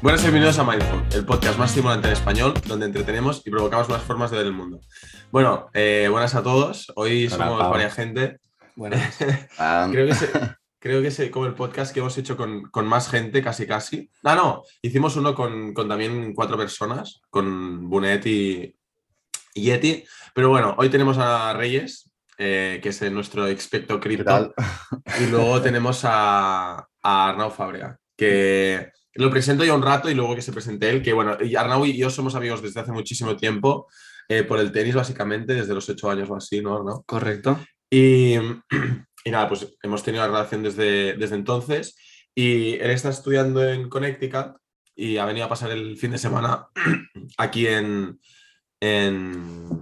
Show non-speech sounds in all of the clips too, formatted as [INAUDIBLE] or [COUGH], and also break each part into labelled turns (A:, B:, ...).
A: Buenas y bienvenidos a Mindful, el podcast más estimulante en español, donde entretenemos y provocamos nuevas formas de ver el mundo. Bueno, eh, buenas a todos. Hoy
B: Hola,
A: somos
B: Pau.
A: varias gente.
C: Buenas. [LAUGHS]
A: Creo que, es, creo que como el podcast que hemos hecho con, con más gente, casi casi. Ah, no, hicimos uno con, con también cuatro personas, con Bunet y, y Yeti. Pero bueno, hoy tenemos a Reyes, eh, que es nuestro experto
B: ¿Qué
A: cripto. Y luego [LAUGHS] tenemos a, a Arnau Fábrega, que lo presento yo un rato y luego que se presente él, que bueno, y Arnau y yo somos amigos desde hace muchísimo tiempo, eh, por el tenis básicamente, desde los ocho años o así, ¿no, Arnau?
C: Correcto.
A: Y, [CLEARS THROAT] y nada, pues hemos tenido la relación desde, desde entonces y él está estudiando en Connecticut y ha venido a pasar el fin de semana [CLEARS THROAT] aquí en, en,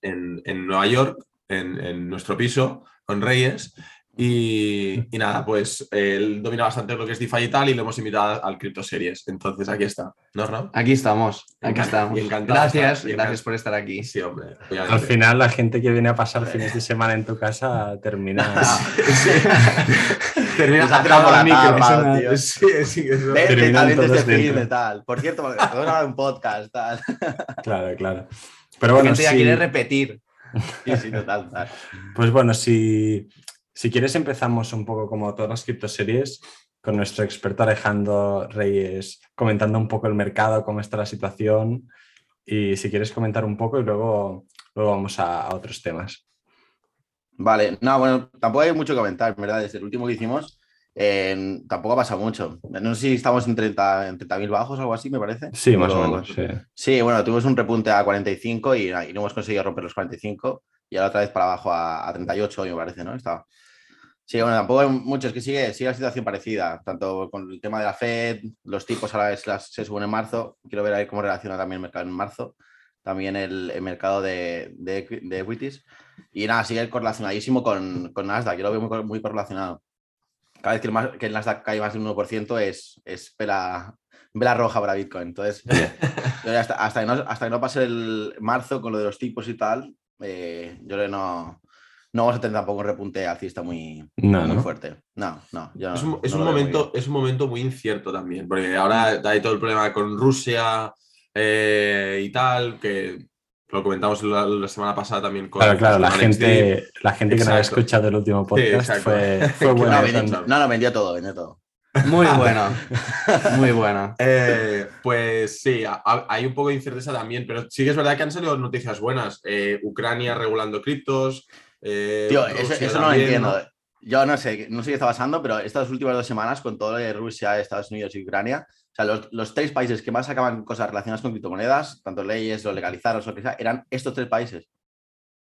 A: en, en Nueva York, en, en nuestro piso, con Reyes. Y, y nada, pues él domina bastante lo que es DeFi y tal y lo hemos invitado al Crypto Series. Entonces aquí está, ¿no, Arnau?
C: Aquí estamos. Aquí estamos.
A: y encantado de
C: Gracias,
A: estar- y
C: gracias por estar aquí.
A: Sí, hombre.
B: Al
A: obviamente.
B: final, la gente que viene a pasar fines de [LAUGHS] semana en tu casa termina. [LAUGHS] [LAUGHS]
A: Termina
B: Nos ha
A: atado
B: tirado
A: al
B: la
A: micro.
B: tío.
A: Sí, sí, es verdad.
B: Ve-
D: Vente,
B: Terminan
D: también
B: todos
D: desde fin de tal. Por cierto, podemos grabar un podcast, tal.
B: Claro, claro. Pero
C: La
B: bueno,
C: gente ya
B: sí,
C: quiere repetir.
D: Sí, sí, total, total.
B: pues bueno, si, si quieres empezamos un poco como todas las criptoseries con nuestro experto Alejandro Reyes comentando un poco el mercado, cómo está la situación y si quieres comentar un poco y luego, luego vamos a, a otros temas.
D: Vale, no, bueno, tampoco hay mucho que comentar, en ¿verdad? Desde el último que hicimos, eh, tampoco ha pasado mucho. No sé si estamos en 30 en 30.000 bajos o algo así, me parece.
B: Sí, más o menos. sí.
D: Sí, bueno, tuvimos un repunte a 45 y, y no hemos conseguido romper los 45 y ahora otra vez para abajo a, a 38, me parece, ¿no? Estaba. Sí, bueno, tampoco hay mucho, es que sigue, sigue la situación parecida, tanto con el tema de la Fed, los tipos ahora es las- se suben en marzo, quiero ver ahí cómo relaciona también el mercado en marzo, también el, el mercado de, de, de equities, y nada, sigue correlacionadísimo con, con Nasdaq, yo lo veo muy, muy correlacionado. Cada vez que el, mas- que el Nasdaq cae más de un 1% es, es vela, vela roja para Bitcoin, entonces... Hasta, hasta, que no, hasta que no pase el marzo con lo de los tipos y tal, eh, yo creo que no, no vamos a tener tampoco un repunte alcista muy,
B: No,
D: muy
B: no.
D: fuerte. No, no. yo
A: Es
D: no-
A: un, es momento, es un momento muy incierto también, porque ahora hay todo el problema con Rusia eh, y tal, que lo comentamos la, la semana pasada también con
B: Claro, claro, la
A: con
B: gente, la gente que no había escuchado el último podcast
A: exacto.
B: fue, fue [LAUGHS] buena.
D: No, no, no, vendió todo, vendió todo.
C: Muy bueno. Muy bueno. [LAUGHS]
A: Eh, pues sí, a- a- hay un poco de incerteza también, pero sí que es verdad que han salido noticias buenas. Eh, Ucrania regulando criptos. Eh,
D: Tío, eso, no lo entiendo. Yo no sé, no sé qué está pasando, pero estas últimas dos semanas, con todo lo de Rusia, Estados Unidos y Ucrania, o sea, los, los tres países que más sacaban cosas relacionadas con criptomonedas, tanto leyes, lo legalizaron, o lo que sea, eran estos tres países.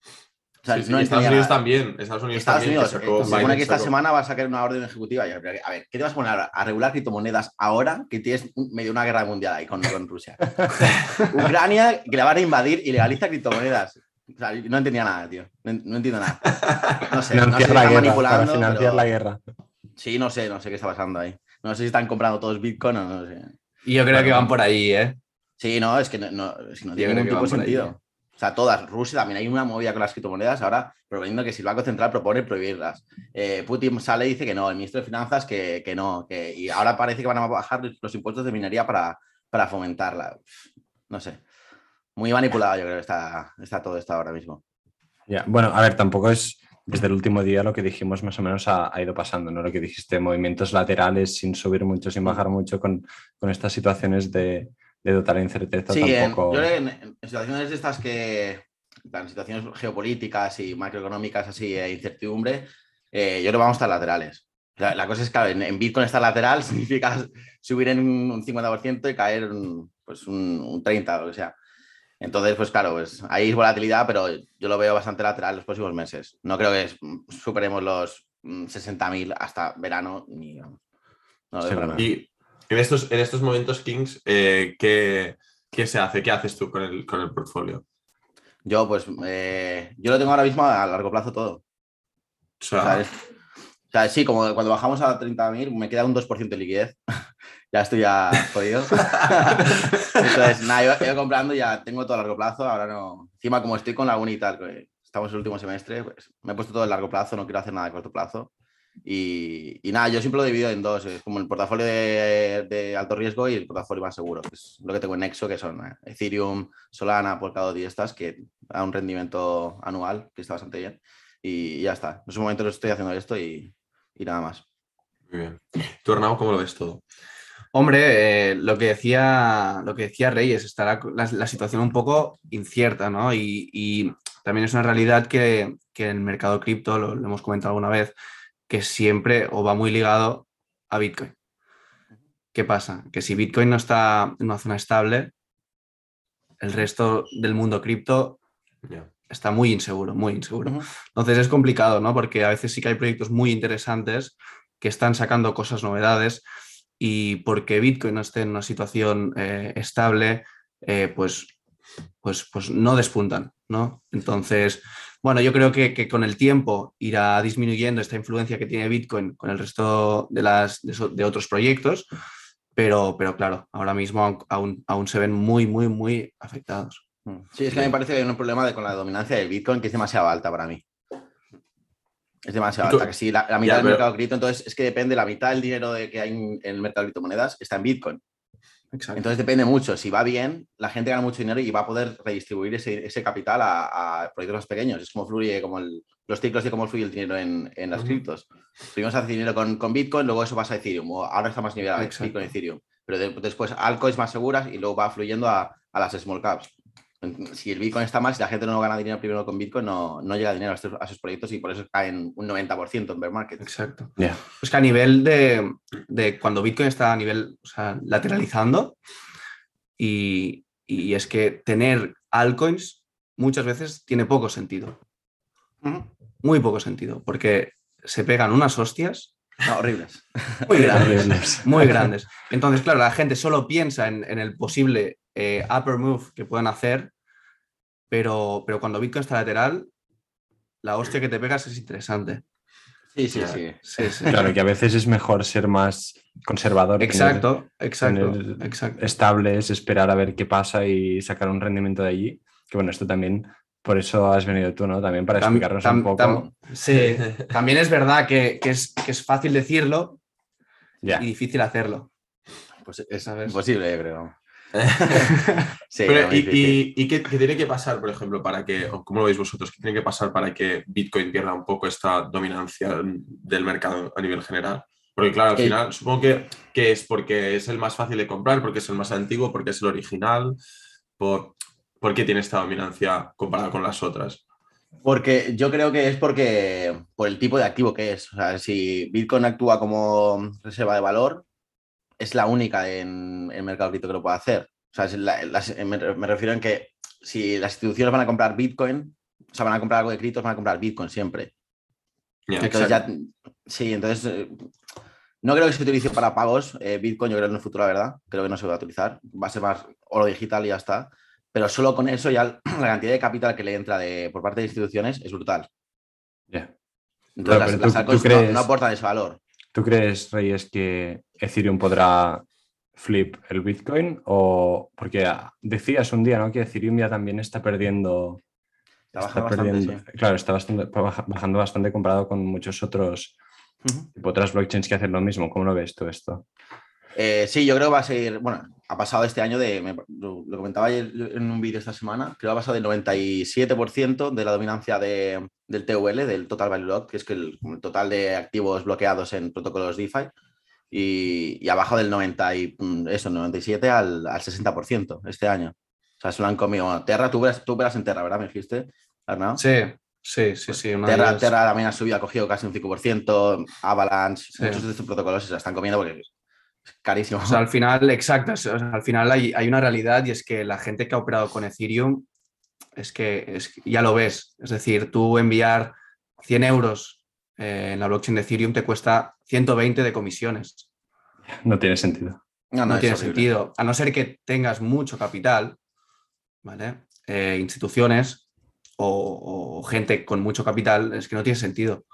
D: O sea,
A: Sí, sí,
D: no
A: Estados Unidos también. Estados Unidos
D: Estados
A: también. que
D: Unidos,
A: sacó
D: eh, se supone
A: Biden
D: que esta
A: sacó-
D: semana va a sacar una orden ejecutiva. Que, A ver, ¿qué te vas a poner a, regular criptomonedas ahora que tienes medio una guerra mundial ahí con, con Rusia? [LAUGHS] Ucrania, que la van a invadir y legaliza criptomonedas. O sea, no entendía nada, tío. No, en- no entiendo nada. [LAUGHS] No sé, no sé
B: la
D: están
B: guerra, para
D: manipulando.
B: financiar
D: pero-
B: la guerra.
D: Sí, no sé, no sé qué está pasando ahí. No sé si están comprando todos Bitcoin o no sé.
C: Y yo creo que van por ahí, ¿eh?
D: Sí, no, es que no, no- es que tiene ningún tipo de
C: ahí,
D: sentido.
C: ¿eh?
D: O sea, todas. Rusia también hay una movida con las criptomonedas ahora, proponiendo que si el Banco Central propone prohibirlas. Eh, Putin sale y dice que no, el ministro de Finanzas que, que no, que, y ahora parece que van a bajar los impuestos de minería para, para fomentarla. No sé. Muy manipulado, yo creo que está, está todo esto ahora mismo.
B: Ya, Bueno, a ver, tampoco es desde el último día lo que dijimos más o menos ha, ha ido pasando, ¿no? Lo que dijiste, movimientos laterales sin subir mucho, sin bajar mucho, con, con estas situaciones de, de total incerteza
D: Sí, en,
B: tampoco.
D: yo creo que en, en situaciones de estas que, en situaciones geopolíticas y macroeconómicas así, e incertidumbre, eh, yo creo que vamos a estar laterales. La, la cosa es, claro, en, en Bitcoin estar lateral [LAUGHS] significa subir en un 50% y caer un, pues un, un 30% o lo que sea. Entonces, pues claro, pues ahí es volatilidad, pero yo lo veo bastante lateral los próximos meses. No creo que superemos los mm, 60.000 hasta verano, ni vamos. No lo.
A: Y en estos, en estos momentos, Kings, eh, ¿qué, qué se hace? ¿Qué haces tú con el, con el portfolio?
D: Yo, pues, eh, yo lo tengo ahora mismo a largo plazo todo.
A: O sea,
D: O sea, es- o sea, sí, como cuando bajamos a 30.000 me queda un 2% de liquidez. [LAUGHS] ya estoy ya jodido. [LAUGHS] Entonces, nada, yo he ido comprando ya tengo todo a largo plazo. Ahora no. Encima, como estoy con la uni y tal, que estamos en el último semestre, pues me he puesto todo a largo plazo, no quiero hacer nada a corto plazo. Y, y nada, yo siempre lo he dividido en dos. Es como el portafolio de, de alto riesgo y el portafolio más seguro, que es lo que tengo en Nexo, que son eh, Ethereum, Solana, Polkadot y estas, que da un rendimiento anual que está bastante bien. Y ya está. En su momento estoy haciendo esto y, y nada más.
A: Muy bien. ¿Tú, Arnau, cómo lo ves todo?
C: Hombre, eh, lo, que decía, lo que decía Reyes, estará la, la situación un poco incierta, ¿no? Y, y también es una realidad que, que el mercado cripto, lo, lo, hemos comentado alguna vez, que siempre o va muy ligado a Bitcoin. ¿Qué pasa? Que si Bitcoin no está en una zona estable, el resto del mundo cripto yeah. está muy inseguro, muy inseguro. Uh -huh. Entonces es complicado, ¿no? Porque a veces sí que hay proyectos muy interesantes que están sacando cosas novedades y porque Bitcoin no esté en una situación eh, estable, eh, pues, pues, pues no despuntan, ¿no? Entonces, bueno, yo creo que, que, con el tiempo irá disminuyendo esta influencia que tiene Bitcoin con el resto de, las, de, de otros proyectos, pero, pero claro, ahora mismo aún, aún, se ven muy, muy, muy afectados.
D: Sí, es que a mí me parece que hay un problema de, con la dominancia del Bitcoin que es demasiado alta para mí. Es demasiado alta, que sí, la, la mitad ya, del pero... mercado cripto, entonces es que depende, la mitad del dinero de que hay en, el mercado de criptomonedas está en Bitcoin. Exacto. Entonces depende mucho, si va bien, la gente gana mucho dinero y va a poder redistribuir ese, ese capital a, a, proyectos más pequeños. Es como fluye como el, los ciclos y cómo fluye el dinero en, en las uh -huh. criptos. Primero se hace dinero con, con, Bitcoin, luego eso pasa a Ethereum, o ahora está más nivelado Bitcoin y Ethereum. Pero de, después altcoins más seguras y luego va fluyendo a, a las small caps si el Bitcoin está mal, si la gente no gana dinero primero con Bitcoin, no, no llega dinero a, estos, a esos proyectos y por eso caen un 90% en bear market.
C: Exacto. Yeah. Pues que a nivel de, de, cuando Bitcoin está a nivel o sea, lateralizando y, y, es que tener altcoins muchas veces tiene poco sentido. Uh -huh. Muy poco sentido, porque se pegan unas hostias.
D: No, horribles. [LAUGHS]
C: Muy grandes. muy grandes. Entonces, claro, la gente solo piensa en, en el posible eh, upper move que puedan hacer, pero, pero cuando Bitcoin está lateral, la hostia que te pegas es interesante.
D: Sí, sí, sí.
C: sí, sí.
B: Claro, que a veces es mejor ser más conservador.
C: Exacto, tener, exacto,
B: tener
C: exacto.
B: Estables, esperar a ver qué pasa y sacar un rendimiento de allí. Que bueno, esto también, por eso has venido tú, ¿no? También para explicarnos tam, tam, un poco.
C: Tam, sí, [LAUGHS] también es verdad que, que, es, que es fácil decirlo yeah. y difícil hacerlo.
D: Pues es imposible, yo creo. [LAUGHS]
A: sí, Pero, ¿Y, y, y qué, qué, tiene que pasar, por ejemplo, para que, o cómo lo veis vosotros, qué tiene que pasar para que Bitcoin pierda un poco esta dominancia del mercado a nivel general? Porque claro, al final supongo que, que, es porque es el más fácil de comprar, porque es el más antiguo, porque es el original, por, ¿por qué tiene esta dominancia comparada con las otras?
D: Porque yo creo que es porque por el tipo de activo que es. O sea, si Bitcoin actúa como reserva de valor, es la única en el mercado cripto que lo puede hacer. O sea, la, la, me, me, refiero en que si las instituciones van a comprar Bitcoin, o sea, van a comprar algo de criptos, van a comprar Bitcoin siempre. Yeah, entonces exacto. ya, sí, entonces eh, no creo que se utilice para pagos eh, Bitcoin, yo creo en el futuro, la verdad, creo que no se va a utilizar. Va a ser más oro digital y ya está. Pero solo con eso ya [CLEARS THROAT] la cantidad de capital que le entra de, por parte de instituciones es brutal.
B: Yeah.
D: Entonces claro, las, tú, las tú crees... no, no aportan ese valor.
B: ¿Tú crees, Reyes, que Ethereum podrá flip el Bitcoin? O porque decías un día, ¿no? Que Ethereum ya también está perdiendo.
D: Está, está perdiendo,
B: bastante, sí. Claro, está bastante, bajando bastante comparado con muchos otros, uh -huh. otras blockchains que hacen lo mismo. ¿Cómo lo ves tú esto?
D: Eh, sí, yo creo que va a seguir, bueno, ha pasado este año de, me, lo, lo, comentaba ayer en un vídeo esta semana, creo que ha pasado del 97% de la dominancia de, del TVL, del Total Value Lock, que es que el, el, total de activos bloqueados en protocolos DeFi, y, y ha bajado del 90 y, mm, eso, 97 al, al 60% este año. O sea, se lo han comido. Terra, tú verás, tú verás en Terra, ¿verdad? Me dijiste, Arnau.
C: Sí, sí, sí, sí.
D: Una Terra, vez... Terra también ha subido, ha cogido casi un 5%, Avalanche, sí. muchos de estos protocolos se la están comiendo porque carísimo.
C: O sea, al final, exacto, o sea, al final hay, hay, una realidad y es que la gente que ha operado con Ethereum es que, es ya lo ves. Es decir, tú enviar 100 euros eh, en la blockchain de Ethereum te cuesta 120 de comisiones.
B: No tiene sentido.
C: No, no, no tiene horrible. sentido. A no ser que tengas mucho capital, ¿vale? Eh, instituciones o, o, gente con mucho capital, es que no tiene sentido.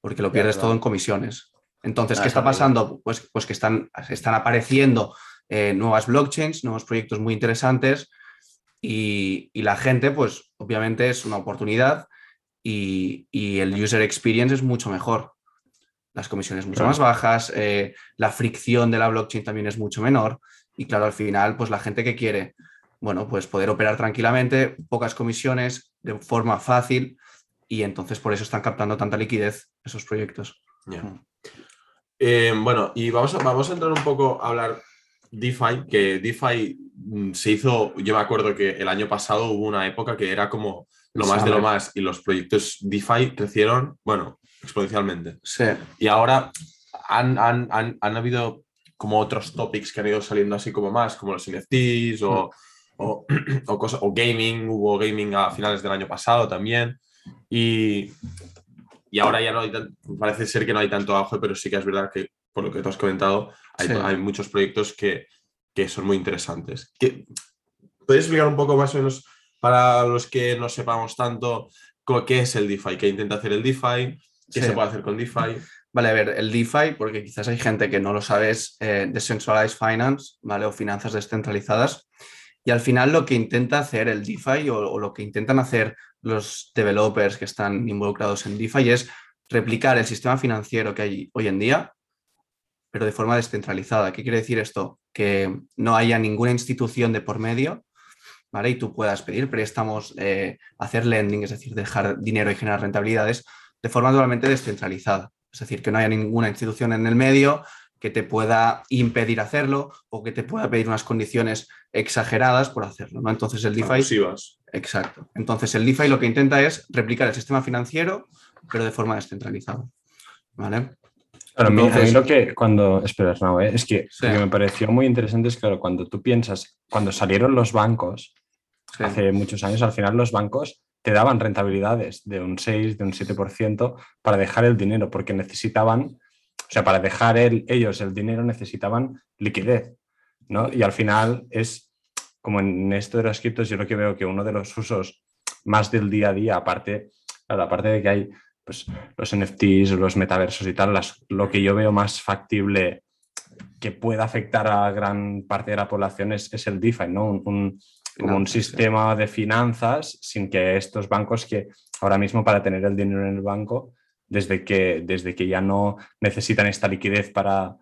C: Porque lo pierdes todo en comisiones. Entonces, ¿qué está pasando? Pues, pues que están, están apareciendo eh, nuevas blockchains, nuevos proyectos muy interesantes y, y, la gente, pues obviamente es una oportunidad y, y, el user experience es mucho mejor. las comisiones mucho más bajas, eh, la fricción de la blockchain también es mucho menor y claro, al final, pues la gente que quiere, bueno, pues poder operar tranquilamente, pocas comisiones, de forma fácil y entonces por eso están captando tanta liquidez esos proyectos.
A: Eh, bueno, y vamos a, vamos a entrar un poco a hablar DeFi, que DeFi mm, se hizo, yo me acuerdo que el año pasado hubo una época que era como lo más de lo más y los proyectos DeFi crecieron, bueno, exponencialmente.
C: Sí.
A: Y ahora han, han, han, han habido como otros topics que han ido saliendo así como más, como los NFTs o, o, [CLEARS THROAT] o, cosas, o gaming, hubo gaming a finales del año pasado también. Y, y ahora ya no hay tan- parece ser que no hay tanto auge, pero sí que es verdad que, por lo que tú has comentado, hay,
C: Sí.
A: hay muchos proyectos que, que son muy interesantes. ¿Qué- ¿Puedes explicar un poco más o menos para los que no sepamos tanto qué es el DeFi, qué intenta hacer el DeFi, qué
C: Sí.
A: se puede hacer con DeFi?
C: Vale, a ver, el DeFi, porque quizás hay gente que no lo sabe, es eh, Decentralized Finance, ¿vale? O finanzas descentralizadas. Y al final lo que intenta hacer el DeFi o, o lo que intentan hacer los developers que están involucrados en DeFi es replicar el sistema financiero que hay hoy en día, pero de forma descentralizada. ¿Qué quiere decir esto? Que no haya ninguna institución de por medio, ¿vale? Y tú puedas pedir préstamos, eh, hacer lending, es decir, dejar dinero y generar rentabilidades de forma totalmente descentralizada. Es decir, que no haya ninguna institución en el medio que te pueda impedir hacerlo o que te pueda pedir unas condiciones exageradas por hacerlo. ¿no? Entonces el DeFi...
A: Abusivas.
C: Exacto. Entonces el DeFi lo que intenta es replicar el sistema financiero, pero de forma descentralizada. ¿Vale?
B: Claro, a mí- a mí,
C: Entonces-
B: lo que cuando, espera, no, eh, es que
C: Sí.
B: lo que me pareció muy interesante es, claro, cuando tú piensas, cuando salieron los bancos,
C: Sí.
B: hace muchos años, al final los bancos te daban rentabilidades de un 6, de un 7% para dejar el dinero, porque necesitaban, sea, para dejar el- ellos el dinero necesitaban liquidez, ¿no? Y al final es, como en esto de los criptos, yo lo que veo que uno de los usos más del día a día, aparte, claro, aparte de que hay pues, los NFTs, los metaversos y tal, las- lo que yo veo más factible que pueda afectar a gran parte de la población es, es el DeFi, ¿no? Un, un- como un
C: Finanzas, sí.
B: sistema de finanzas sin que estos bancos que ahora mismo para tener el dinero en el banco, desde que, desde que ya no necesitan esta liquidez para,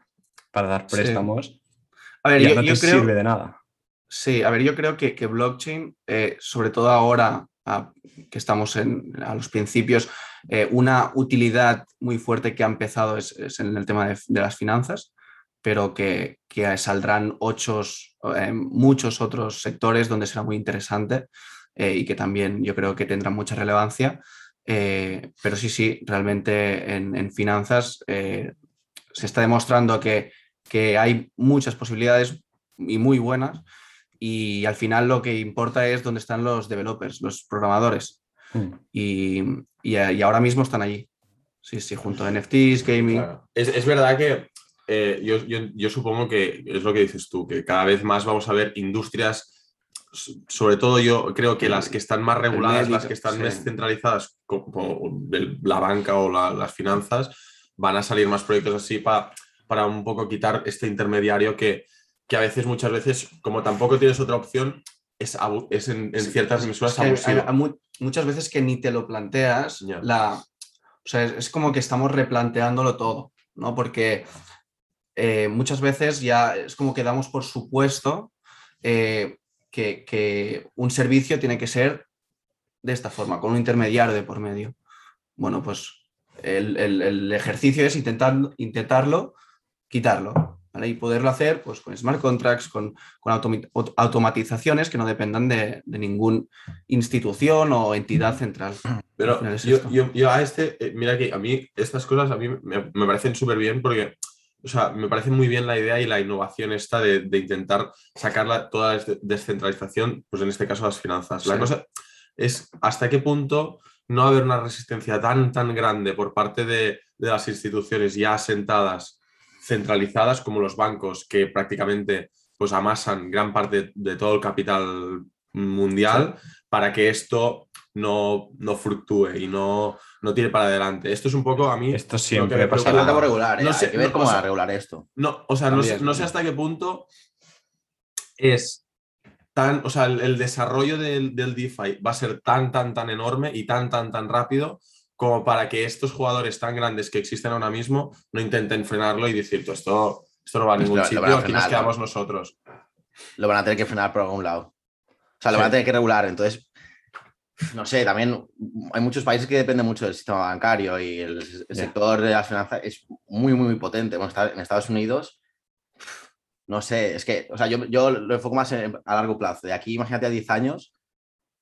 B: para dar
C: Sí.
B: préstamos,
C: A ver,
B: ya
C: yo,
B: no te
C: yo creo...
B: sirve de nada.
C: Sí, a ver, yo creo que, que blockchain, eh, sobre todo ahora a- que estamos en, a los principios, eh, una utilidad muy fuerte que ha empezado es, es en el tema de, de las finanzas, pero que, que saldrán ochos, eh, muchos otros sectores donde será muy interesante y que también yo creo que tendrán mucha relevancia. Eh, pero sí, sí, realmente en, en finanzas eh, se está demostrando que, que hay muchas posibilidades y muy buenas y al final lo que importa es dónde están los developers, los programadores.
B: Mm.
C: Y, y, y ahora mismo están allí. Sí, sí, junto a NFTs, gaming.
A: Claro. Es, es verdad que eh, yo, yo- yo supongo que es lo que dices tú, que cada vez más vamos a ver industrias, sobre todo yo creo que las que están más reguladas,
C: médico,
A: las que están
C: sí.
A: descentralizadas, como el- la banca o la- las finanzas, van a salir más proyectos así pa- para un poco quitar este intermediario que, que a veces, muchas veces, como tampoco tienes otra opción, es, es en, ciertas
C: es que mu- muchas veces que ni te lo planteas, la, o sea, es, es como que estamos replanteándolo todo, ¿no? Porque eh, muchas veces ya es como que damos por supuesto eh, que, que un servicio tiene que ser de esta forma, con un intermediario de por medio. Bueno, pues el, el- el ejercicio es intentar, intentarlo, quitarlo. ¿vale? Y poderlo hacer pues, con smart contracts, con, con automatizaciones que no dependan de, de ninguna institución o entidad central. [CLEARS THROAT]
A: Pero
C: es
A: yo, yo- yo a este, eh, mira que a mí estas cosas a mí me, me parecen súper bien porque, o sea, me parece muy bien la idea y la innovación esta de, de intentar sacarla toda la des- descentralización, pues en este caso las finanzas. La
C: Sí.
A: cosa es hasta qué punto no va a haber una resistencia tan, tan grande por parte de, de las instituciones ya asentadas, centralizadas como los bancos, que prácticamente pues amasan gran parte de todo el capital mundial para que esto no, no fluctúe y no, no tire para adelante. Esto es un poco a mí.
B: Esto
A: lo
B: siempre
A: que me
B: pasa.
D: Regular,
A: No
D: eh,
A: sé,
D: hay que ver
A: no,
D: cómo
A: o
D: va
A: sea,
D: a regular esto.
A: No, o sea, no sé, no sé hasta qué punto es tan, o sea, el, el desarrollo del, del DeFi va a ser tan, tan, tan enorme y tan, tan, tan rápido como para que estos jugadores tan grandes que existen ahora mismo no intenten frenarlo y decir, "Tú, esto, esto no va a ningún
D: Lo-
A: sitio,
D: a
A: aquí nos quedamos
D: ¿no?
A: nosotros.
D: lo van a tener que frenar por algún lado. O sea, lo
A: Sí.
D: van a tener que regular. Entonces, no sé, también hay muchos países que dependen mucho del sistema bancario y el, sector de las finanzas es muy, muy, muy potente. Bueno, está- en Estados Unidos, no sé, es que, o sea, yo, yo lo enfoco más en- a largo plazo. De aquí, imagínate a 10 años,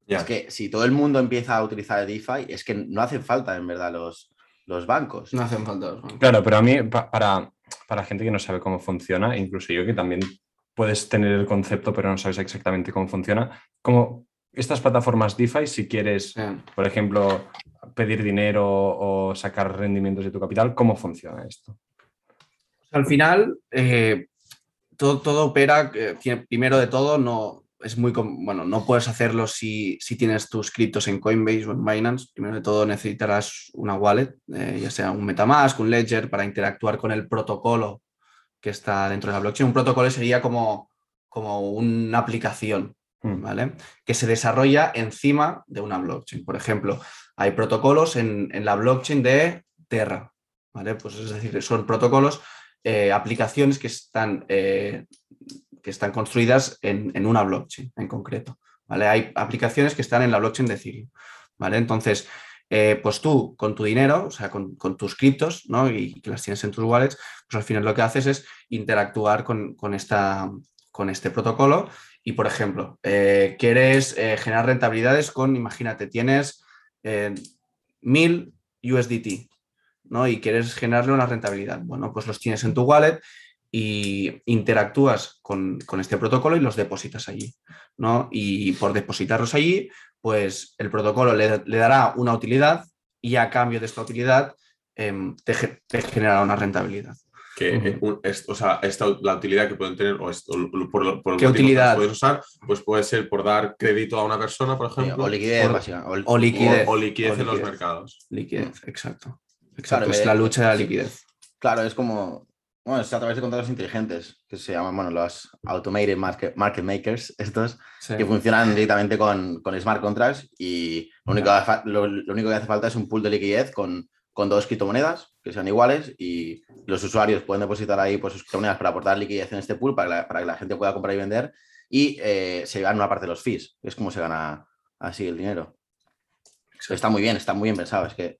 A: Ya.
D: es que si todo el mundo empieza a utilizar el DeFi, es que no hacen falta, en verdad, los, los bancos.
C: No hacen falta los bancos.
B: Claro, pero a mí, pa- para, para gente que no sabe cómo funciona, incluso yo que también puedes tener el concepto, pero no sabes exactamente cómo funciona, como estas plataformas DeFi, si quieres, por ejemplo, pedir dinero o sacar rendimientos de tu capital, ¿cómo funciona esto?
C: Al final, eh, todo, todo opera, eh, primero de todo, no es muy bueno, no puedes hacerlo si, si tienes tus criptos en Coinbase o en Binance. Primero de todo necesitarás una wallet, eh, ya sea un Metamask, un Ledger, para interactuar con el protocolo que está dentro de la blockchain. Un protocolo sería como, como una aplicación. ¿Vale? Que se desarrolla encima de una blockchain. Por ejemplo, hay protocolos en, en la blockchain de Terra, ¿vale? Pues es decir, son protocolos, eh, aplicaciones que están, eh, que están construidas en, en una blockchain en concreto, ¿vale? Hay aplicaciones que están en la blockchain de Ethereum, ¿vale? Entonces, eh, pues tú con tu dinero, o sea, con, con tus criptos, ¿no? Y que las tienes en tus wallets, pues al final lo que haces es interactuar con, con esta, con este protocolo y, por ejemplo, eh, quieres eh, generar rentabilidades con, imagínate, tienes eh, 1000 USDT, ¿no? Y quieres generarle una rentabilidad. Bueno, pues los tienes en tu wallet y interactúas con, con este protocolo y los depositas allí, ¿no? Y por depositarlos allí, pues el protocolo le, dará una utilidad y a cambio de esta utilidad em, te, te generará una rentabilidad.
A: Que,
B: Ujú.
A: eh, un- es- o sea, esta, la utilidad que pueden tener, o, esto, o por, lo- por el
C: ¿Qué utilidad?
A: las puedes usar, pues puede ser por dar crédito a una persona, por ejemplo,
D: o liquidez,
C: por-
D: básicamente.
C: O liquidez.
A: o, o liquidez en los mercados.
C: Liquidez, exacto.
D: Claro,
C: Exacto,
D: en
C: es
D: vez
C: la lucha de la liquidez.
D: Claro, es como, bueno, es a través de contratos inteligentes, que se llaman, bueno, los automated market, market makers, estos,
C: Sí.
D: que funcionan directamente con, con smart contracts y lo único, que hace fa- lo, lo único que hace falta es un pool de liquidez con, con dos criptomonedas que sean iguales y los usuarios pueden depositar ahí pues, sus criptomonedas para aportar liquidez en este pool para que la, para que la gente pueda comprar y vender y eh, se gana una parte de los fees, es como se gana así el dinero. Está muy bien, está muy bien pensado, es que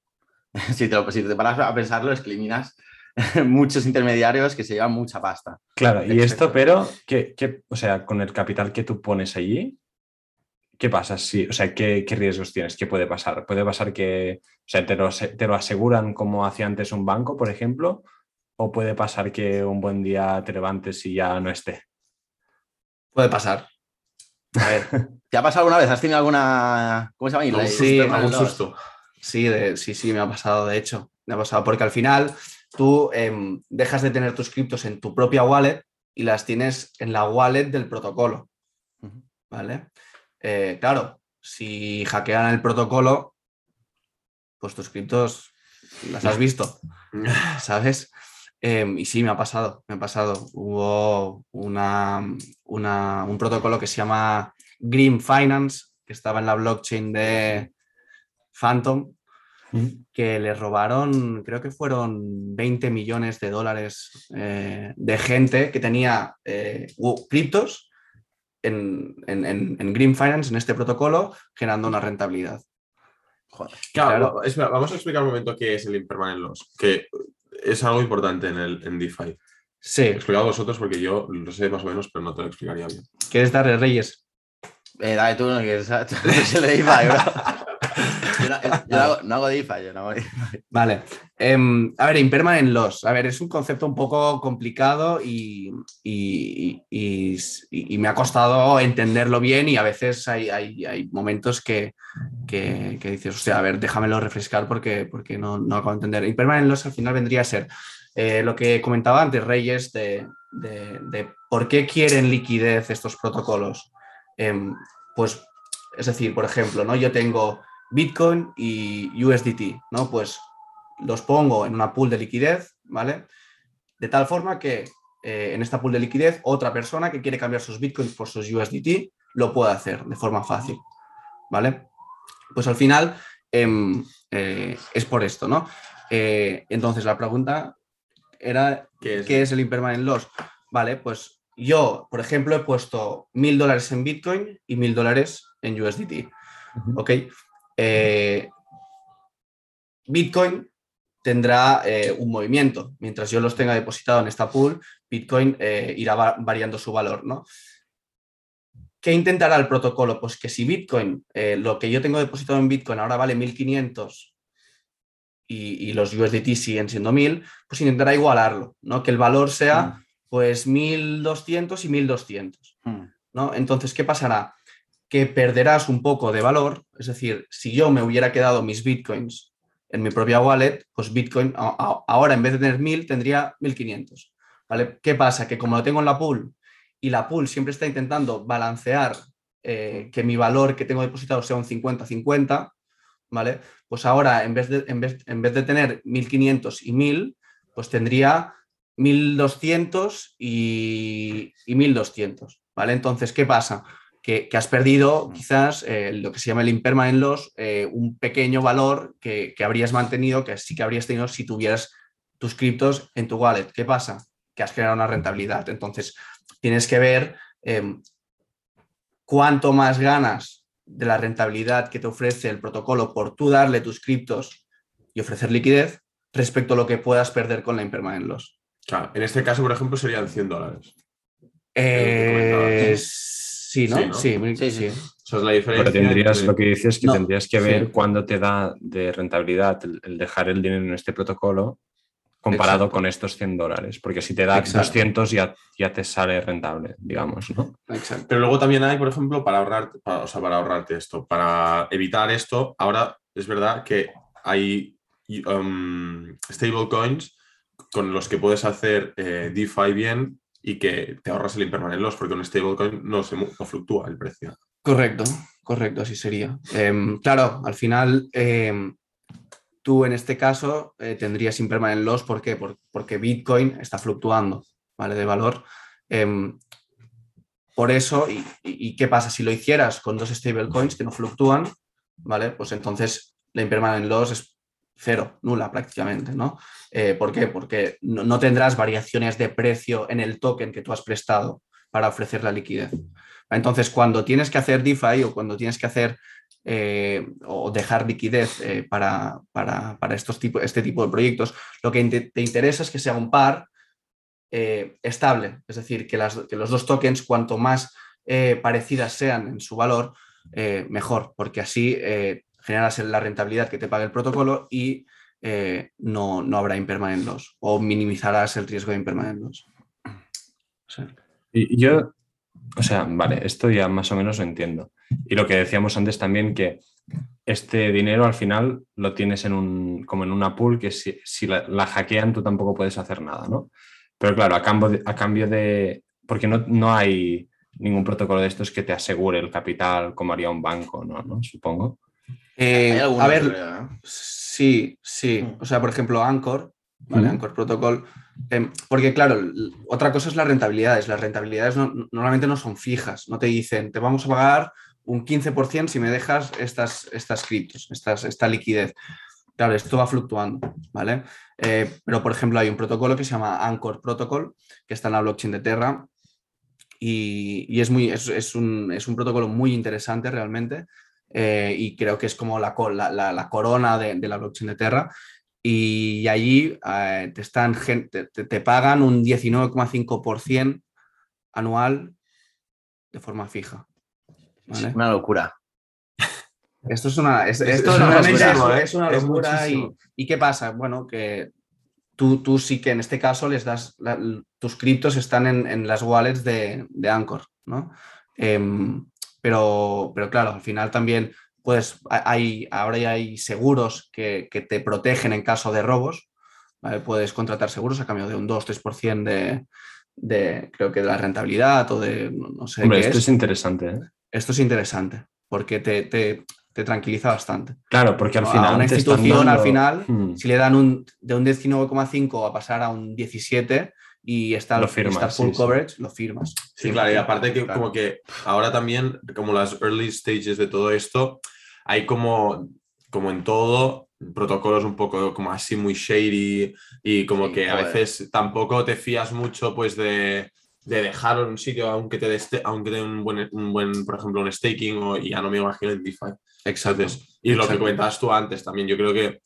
D: [LAUGHS] si te, lo- si te paras a pensarlo es que eliminas [LAUGHS] muchos intermediarios que se llevan mucha pasta.
B: Claro, y esto, pero, ¿qué, qué- o sea, con el capital que tú pones allí, ¿qué pasa? Si, o sea, ¿qué, qué riesgos tienes? ¿Qué puede pasar? ¿Puede pasar que, o sea, te lo, te lo aseguran como hacía antes un banco, por ejemplo? ¿O puede pasar que un buen día te levantes y ya no esté?
C: Puede pasar. A ver,
D: ¿Te ha pasado alguna vez? ¿Has tenido alguna... ¿Cómo se llama?
C: Sí,
A: susto, algún susto.
C: Sí, de- sí, sí, me ha pasado, de hecho. Me ha pasado porque al final tú em, dejas de tener tus criptos en tu propia wallet y las tienes en la wallet del protocolo. ¿vale? Eh, claro, si hackean el protocolo, pues tus criptos las has visto, [LAUGHS] ¿sabes? Em, y sí, me ha pasado, me ha pasado. Hubo una, una- un protocolo que se llama Green Finance, que estaba en la blockchain de Phantom, que le robaron, creo que fueron 20 millones de dólares eh, de gente que tenía eh, criptos en, en- en- en Green Finance, en este protocolo, generando una rentabilidad.
D: Joder.
A: Claro,
C: Claro.
A: va- espera, vamos a explicar un momento qué es el impermanent loss, que es algo importante en, el, en DeFi.
C: Sí,
A: Explicado vosotros porque yo lo sé más o menos, pero no te lo explicaría bien.
C: ¿quieres darle Reyes?
D: Eh, dale tú, no, que es- [LAUGHS] tú eres el de DeFi, bro. [LAUGHS] Hago, no hago DeFi, yo no. [LAUGHS]
C: Vale. Em, a ver, impermanent loss. A ver, es un concepto un poco complicado y, y- y- me ha costado entenderlo bien y a veces hay, hay- hay momentos que, que- que dices, o sea, a ver, déjamelo refrescar porque, porque no, no acabo de entender. Impermanent loss al final vendría a ser eh, lo que comentaba antes Reyes de, de- de por qué quieren liquidez estos protocolos. Em, pues, es decir, por ejemplo, ¿no? yo tengo Bitcoin y USDT, ¿no? Pues los pongo en una pool de liquidez, ¿vale? De tal forma que eh, en esta pool de liquidez otra persona que quiere cambiar sus bitcoins por sus USDT lo puede hacer de forma fácil, ¿vale? Pues al final em, eh, es por esto, ¿no? Eh, entonces, la pregunta era,
A: ¿Qué es?
C: ¿qué es el impermanent loss? Vale, pues yo, por ejemplo, he puesto mil dólares en Bitcoin y mil dólares en USDT. ¿Ok? Eh, Bitcoin tendrá eh, un movimiento. Mientras yo los tenga depositado en esta pool, Bitcoin eh, irá va- variando su valor, ¿no? ¿Qué intentará el protocolo? Pues que si Bitcoin, lo que yo tengo depositado en Bitcoin ahora vale 1500 y, y los USDT siguen siendo 1000, pues intentará igualarlo, ¿no? Que el valor sea pues 1200 y 1200.
D: Mm.
C: ¿no? Entonces, ¿qué pasará? Que perderás un poco de valor, es decir, si yo me hubiera quedado mis bitcoins en mi propia wallet, pues bitcoin ahora en vez de tener 1000 tendría 1500. ¿vale? ¿Qué pasa? Que como lo tengo en la pool y la pool siempre está intentando balancear eh, que mi valor que tengo depositado sea un 50-50, ¿vale? Pues ahora en vez de, en vez, en vez de tener 1500 y 1000, pues tendría 1200 y, y 1200, ¿vale? Entonces, ¿qué pasa? Que, que has perdido quizás eh, lo que se llama el impermanent loss, eh, un pequeño valor que, que habrías mantenido, que sí que habrías tenido si tuvieras tus criptos en tu wallet. ¿Qué pasa? Que has generado una rentabilidad. Entonces, tienes que ver eh, cuánto más ganas de la rentabilidad que te ofrece el protocolo por tú darle tus criptos y ofrecer liquidez respecto a lo que puedas perder con la impermanent loss.
A: Claro, en este caso, por ejemplo, serían 100 dólares.
C: Eh. [LAUGHS] sí, ¿no?
A: Sí, ¿no?
C: Sí, muy-
D: Sí,
A: sea, es la diferencia.
B: Pero tendrías, lo que dices es que
C: No,
B: tendrías que ver
C: sí.
B: cuándo te da de rentabilidad el, el dejar el dinero en este protocolo comparado
C: Exacto.
B: con estos 100 dólares. Porque si te da
C: Exacto.
B: 200 ya, ya te sale rentable, digamos, ¿no?
C: Exacto.
A: Pero luego también hay, por ejemplo, para ahorrarte, para, o sea, para ahorrarte esto, para evitar esto, ahora es verdad que hay um, stablecoins con los que puedes hacer eh, DeFi bien y que te ahorras el impermanent loss, porque un stablecoin no, se, no fluctúa el precio.
C: Correcto, correcto, así sería. Em, claro, al final em, tú en este caso eh, tendrías impermanent loss, ¿por qué? Por- porque Bitcoin está fluctuando, ¿vale? De valor. Em, por eso, y qué pasa? Si lo hicieras con dos stablecoins que no fluctúan, ¿vale? Pues entonces la impermanent loss es cero, nula prácticamente, ¿no? Eh, ¿Por qué? Porque no, tendrás variaciones de precio en el token que tú has prestado para ofrecer la liquidez. Entonces, cuando tienes que hacer DeFi o cuando tienes que hacer eh, o dejar liquidez eh, para, para- para estos tipo, este tipo de proyectos, lo que te interesa es que sea un par estable, es decir, que, las- que los dos tokens, cuanto más parecidas sean en su valor, mejor, porque así generas la rentabilidad que te paga el protocolo y eh, no, no habrá impermanent loss o minimizarás el riesgo de impermanent
B: Y yo, o sea, vale, esto ya más o menos lo entiendo. Y lo que decíamos antes también, que este dinero al final lo tienes en un, como en una pool que si, si la, la hackean tú tampoco puedes hacer nada, ¿no? Pero claro, a cambio de, a cambio de porque no, no hay ningún protocolo de estos que te asegure el capital como haría un banco, ¿no? ¿No? Supongo.
C: Eh, a ver,
D: ¿eh?
C: Sí, sí.
D: Mm.
C: O sea, por ejemplo, Anchor, ¿vale? Anchor Protocol. em, porque, claro, otra cosa es las rentabilidades. Las rentabilidades no- normalmente no son fijas. No te dicen, te vamos a pagar un 15% si me dejas estas, estas criptos, estas, esta liquidez. Claro, esto va fluctuando, ¿vale? Eh, pero, por ejemplo, hay un protocolo que se llama Anchor Protocol, que está en la blockchain de Terra. Y, y es, muy, es, es un, es un protocolo muy interesante realmente. Eh, y creo que es como la, co- la, la- la corona de, de la blockchain de Terra. Y allí eh, te, están, te, te- pagan un 19,5% anual de forma fija. ¿vale?
D: Una locura. [LAUGHS]
C: Esto es una, es,
A: Es-
C: esto
A: es
C: es
A: una locura, ¿eh?
C: es una
A: Es
C: locura y,
A: muchísimo.
C: ¿y qué pasa? Bueno, que tú, tú sí que en este caso les das, la- tus criptos están en, en las wallets de, de Anchor, ¿no? Em, pero, pero claro, al final también puedes, hay, ahora ya hay seguros que, que te protegen en caso de robos, ¿vale? Puedes contratar seguros a cambio de un 2-3% de, de, creo que de la rentabilidad o de, no sé
B: Hombre,
C: qué
B: esto
C: es.
B: es interesante, ¿eh?
C: Esto es interesante porque te, te- te tranquiliza bastante.
B: Claro, porque al final.
C: a una institución al
B: dando-
C: final,
B: Hmm.
C: si le dan un, de un 19,5 a pasar a un 17 y está,
B: Lo firmas,
C: está full
B: sí, sí.
C: coverage, lo firmas.
A: Sí, claro, y aparte que
C: Claro.
A: como que ahora también, como las early stages de todo esto, hay como como en todo, protocolos un poco como así muy shady y como
D: Sí,
A: que a veces tampoco te fías mucho pues de, de dejarlo en un sitio aunque te dé aunque te un buen, un buen, por ejemplo, un staking o, y ya no me imagino en DeFi.
C: Exacto.
A: Entonces, y lo que
C: Exacto.
A: comentabas tú antes también, yo creo que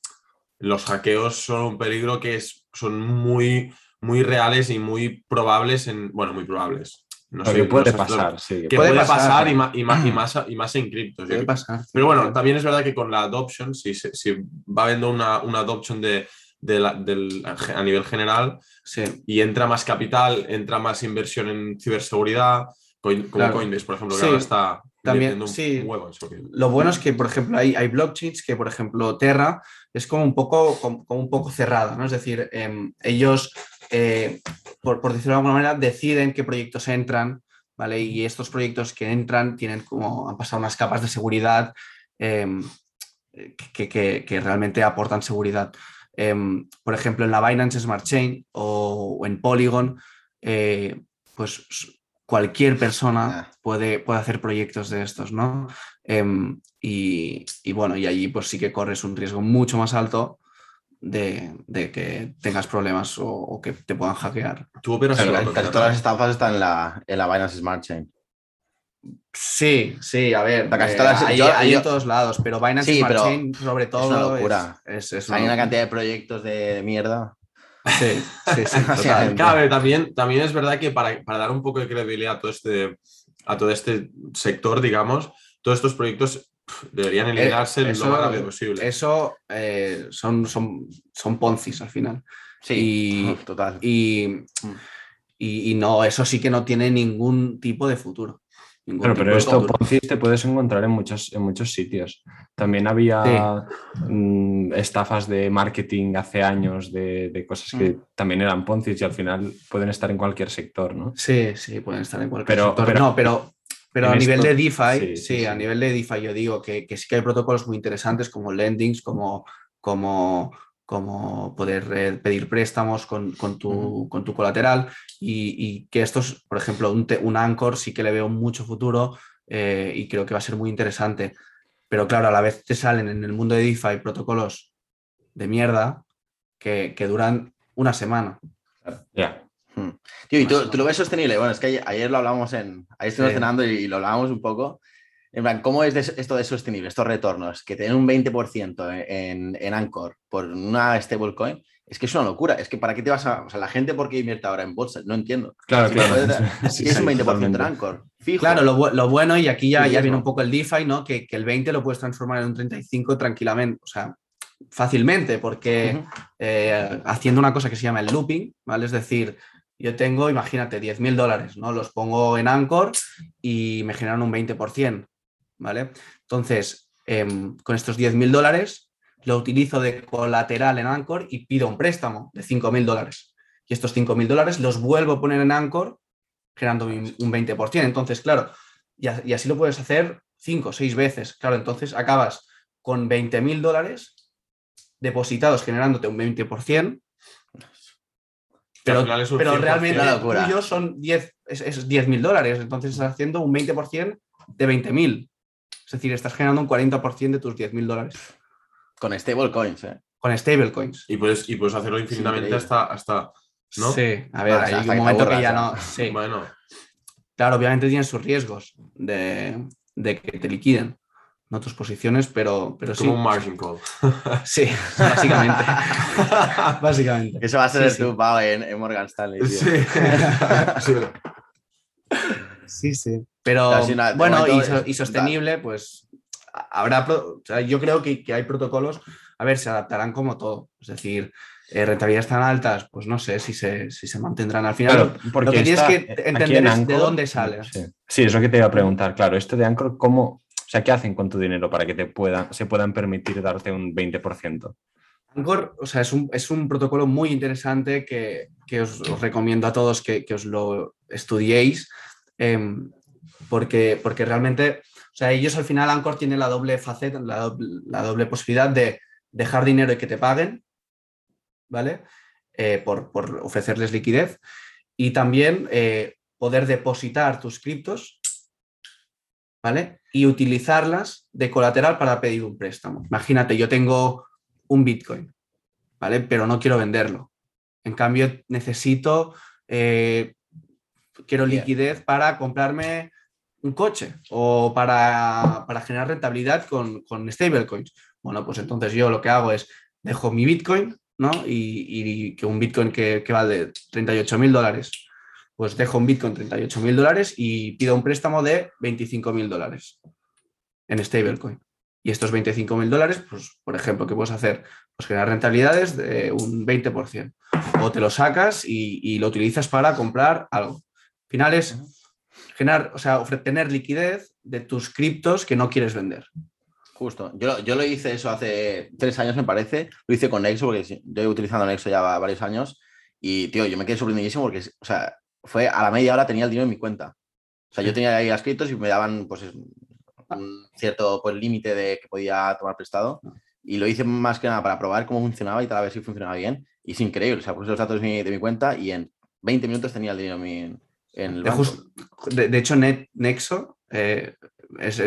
A: los hackeos son un peligro que es, son muy, muy reales y muy probables en, bueno, muy probables. No sé,
B: que puede
A: no
B: pasar, sí.
A: Que
C: Puede
A: puede,
C: pasar.
A: pasar, y, ma- y más, y, más, y más en criptos. yo
C: Puede pasar.
A: pero bueno, también es verdad que con la adoption, si, si va habiendo una, una adoption de, de la- del- a nivel general
C: Sí.
A: y entra más capital, entra más inversión en ciberseguridad, coin- como
C: Claro.
A: Coinbase, por ejemplo, que
C: Sí,
A: ahora está
C: también, sí.
A: huevo.
C: Lo bueno es que, por ejemplo, hay, hay blockchains que, por ejemplo, Terra es como un poco, como, como un poco cerrada, ¿no? Es decir, em, ellos, eh, por, por decirlo de alguna manera, deciden qué proyectos entran, ¿vale? Y estos proyectos que entran tienen como, han pasado unas capas de seguridad em, que, que- que realmente aportan seguridad. Em, por ejemplo, en la Binance Smart Chain o, o en Polygon, eh, pues cualquier persona puede, puede hacer proyectos de estos, ¿no? Em, y, y bueno, y allí pues sí que corres un riesgo mucho más alto de, de que tengas problemas o, o que te puedan hackear.
A: Tú operas
D: Casi,
A: en la
D: casi
A: totalidad.
D: todas las estafas están en la, en la Binance Smart Chain.
C: Sí, sí, a ver,
D: La casi
C: eh,
D: todas las-
C: hay,
D: yo-
C: hay
D: yo-
C: en todos lados, pero Binance
D: Sí,
C: Smart
D: pero
C: Chain sobre todo
D: una locura.
C: es, es
D: Hay una
C: locura.
D: cantidad de proyectos de, mierda.
C: Sí, sí, sí, [LAUGHS] total.
A: Claro, también, también es verdad que para, para dar un poco de credibilidad a todo este, a todo este sector, digamos, todos estos proyectos deberían eliminarse
C: Eh, eso-
A: lo más rápido posible.
C: Eso eh, son, son, son poncis al final.
D: Sí,
C: Y-
D: total.
C: Y, y, y no, eso sí que no tiene ningún tipo de futuro.
B: Pero
C: de
B: esto. Ponzi te puedes encontrar en muchos, en muchos sitios. También había mm, estafas de marketing hace años de, de cosas que también eran Ponzi y al final pueden estar en cualquier sector, ¿no?
C: Sí, sí, pueden estar en cualquier
B: Pero-
C: sector.
B: pero-
C: no, pero, pero a nivel
B: esto-
C: de DeFi,
B: sí,
C: sí,
B: sí,
C: a nivel de DeFi yo digo que, que sí que hay protocolos muy interesantes como lendings, como, como, como poder eh, pedir préstamos con, con tu, con tu colateral y, y que estos, por ejemplo, un, un Anchor sí que le veo mucho futuro eh, y creo que va a ser muy interesante. Pero claro, a la vez te salen en el mundo de DeFi protocolos de mierda que, que duran una semana.
B: Ya.
D: Tío, ¿y tú, lo ves sostenible? Bueno, es que ayer, lo hablamos en. Ayer estuvimos
C: Sí.
D: cenando y, lo hablábamos un poco. En plan, ¿cómo es de- esto de sostenible, estos retornos? Que tienen un 20% en, en Anchor por una stablecoin. Es que es una locura. Es que ¿para qué te vas a.? O sea, la gente, ¿por qué invierte ahora en bolsa? No entiendo.
B: Claro,
D: Si
B: claro.
D: puedes- [LAUGHS]
B: Sí,
D: si es un
B: sí,
D: 20% en. Anchor. Fijo.
C: Claro, lo, lo bueno, y aquí ya,
D: Sí,
C: ya viene un poco el DeFi, ¿no? Que, que el 20 lo puedes transformar en un 35 tranquilamente, o sea, fácilmente, porque eh, haciendo una cosa que se llama el looping, ¿vale? Es decir, yo tengo, imagínate, 10 mil dólares, ¿no? Los pongo en Anchor y me generan un 20%, ¿vale? Entonces, em, con estos 10 mil dólares, lo utilizo de colateral en Anchor y pido un préstamo de 5 mil dólares. Y estos 5 mil dólares los vuelvo a poner en Anchor generando un un 20%. Entonces, claro, y, así lo puedes hacer 5 o 6 veces. Claro, entonces acabas con 20 mil dólares depositados generándote un 20%,
A: Que al
C: pero,
A: final es un
C: pero
A: 100%.
C: realmente
D: Una locura.
C: tuyo son 10, es, es 10 mil dólares. Entonces estás haciendo un 20% de 20 mil. Es decir, estás generando un 40% de tus 10 mil dólares
D: Con stablecoins, ¿eh?
C: con stablecoins.
A: Y puedes, y puedes hacerlo infinitamente hasta, hasta. ¿no?
C: Sí, a ver,
D: Ah,
C: hay un momento que ya. no. [LAUGHS] Sí.
A: Bueno,
C: Claro, obviamente tienen sus riesgos de, de que te liquiden, no tus posiciones, pero, pero sí.
A: como un margin call. [LAUGHS]
C: Sí, básicamente. [LAUGHS] básicamente.
D: Eso va a ser
C: Sí,
D: el
C: sí.
D: tu en, en Morgan Stanley. tío.
A: Sí. [LAUGHS] Sí.
C: Sí, sí. Pero bueno, y, so-
D: es-
C: y sostenible, pues a- habrá, pro- o sea, yo creo que, que hay protocolos, a ver, se adaptarán como todo. Es decir, eh, rentabilidades tan altas, pues no sé si se, si se mantendrán al final.
B: Claro, porque
C: lo que tienes que entender
B: en
C: es de dónde sale.
B: Sí. Sí, es lo que te iba a preguntar. Claro, esto de Anchor, ¿cómo, sea, qué hacen con tu dinero para que te puedan, se puedan permitir darte un 20%?
C: Anchor, o sea, es un, es un protocolo muy interesante que, que os, recomiendo a todos que, que os lo estudiéis, em, porque, porque realmente, o sea, ellos al final Anchor tiene la doble faceta, la doble, la doble posibilidad de dejar dinero y que te paguen, ¿vale? Eh, por, por ofrecerles liquidez y también eh, poder depositar tus criptos, ¿vale? Y utilizarlas de colateral para pedir un préstamo. Imagínate, yo tengo un Bitcoin, ¿vale? Pero no quiero venderlo. En cambio, necesito, eh, quiero liquidez para comprarme un coche o para, generar rentabilidad con, con stablecoins. Bueno, pues entonces yo lo que hago es dejo mi Bitcoin, ¿no? Y, que un Bitcoin que, que vale 38 mil dólares, pues dejo un Bitcoin 38 mil dólares y pido un préstamo de 25 mil dólares en stablecoin. Y estos 25 mil dólares, pues, por ejemplo, ¿qué puedes hacer? Pues generar rentabilidades de un 20%. O te lo sacas y, lo utilizas para comprar algo. Al final es generar, o sea, tener liquidez de tus criptos que no quieres vender.
D: Justo. Yo, yo lo hice eso hace tres años, me parece. Lo hice con Nexo, porque yo he utilizando Nexo ya varios años. Y, tío, yo me quedé sorprendidísimo porque, o sea, fue a la media hora tenía el dinero en mi cuenta. O sea, yo tenía ahí las criptos y me daban, pues, un cierto pues, límite de que podía tomar prestado. Ah. Y lo hice más que nada para probar cómo funcionaba y tal, a ver si funcionaba bien. Y es increíble. O sea, puse los datos de mi, cuenta y en 20 minutos tenía el dinero en, mi, en el banco.
C: De, hecho, Net, Nexo eh, es,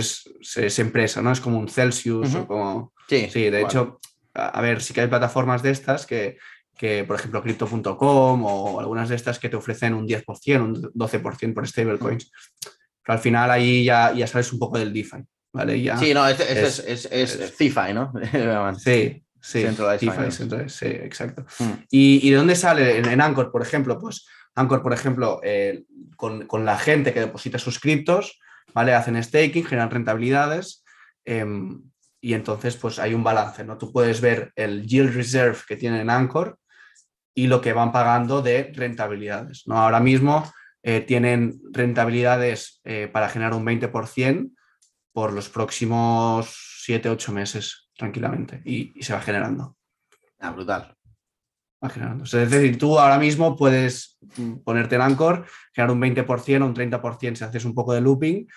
C: es, empresa, ¿no? Es como un Celsius o como... Sí, sí de hecho, a, ver, sí que hay plataformas de estas que, que por ejemplo, Crypto.com o algunas de estas que te ofrecen un 10%, un 12% por stablecoins. Pero al final ahí ya, ya sabes un poco del DeFi, ¿vale? Ya
D: sí, no, es, es, es, es, CeFi, ¿no? [LAUGHS]
C: sí, sí, DeFi, sí, exacto. Hmm. ¿Y, ¿Y, de dónde sale en, Anchor, por ejemplo? Pues Anchor, por ejemplo, eh, con, con, la gente que deposita sus criptos, ¿vale? Hacen staking, generan rentabilidades em, y entonces pues hay un balance, ¿no? Tú puedes ver el yield reserve que tienen Anchor y lo que van pagando de rentabilidades, ¿no? Ahora mismo eh, tienen rentabilidades eh, para generar un 20% por los próximos 7-8 meses, tranquilamente, y, se va generando.
D: Ah, brutal.
C: Va generando. Es decir, tú ahora mismo puedes ponerte en Anchor, generar un 20% o un 30% si haces un poco de looping,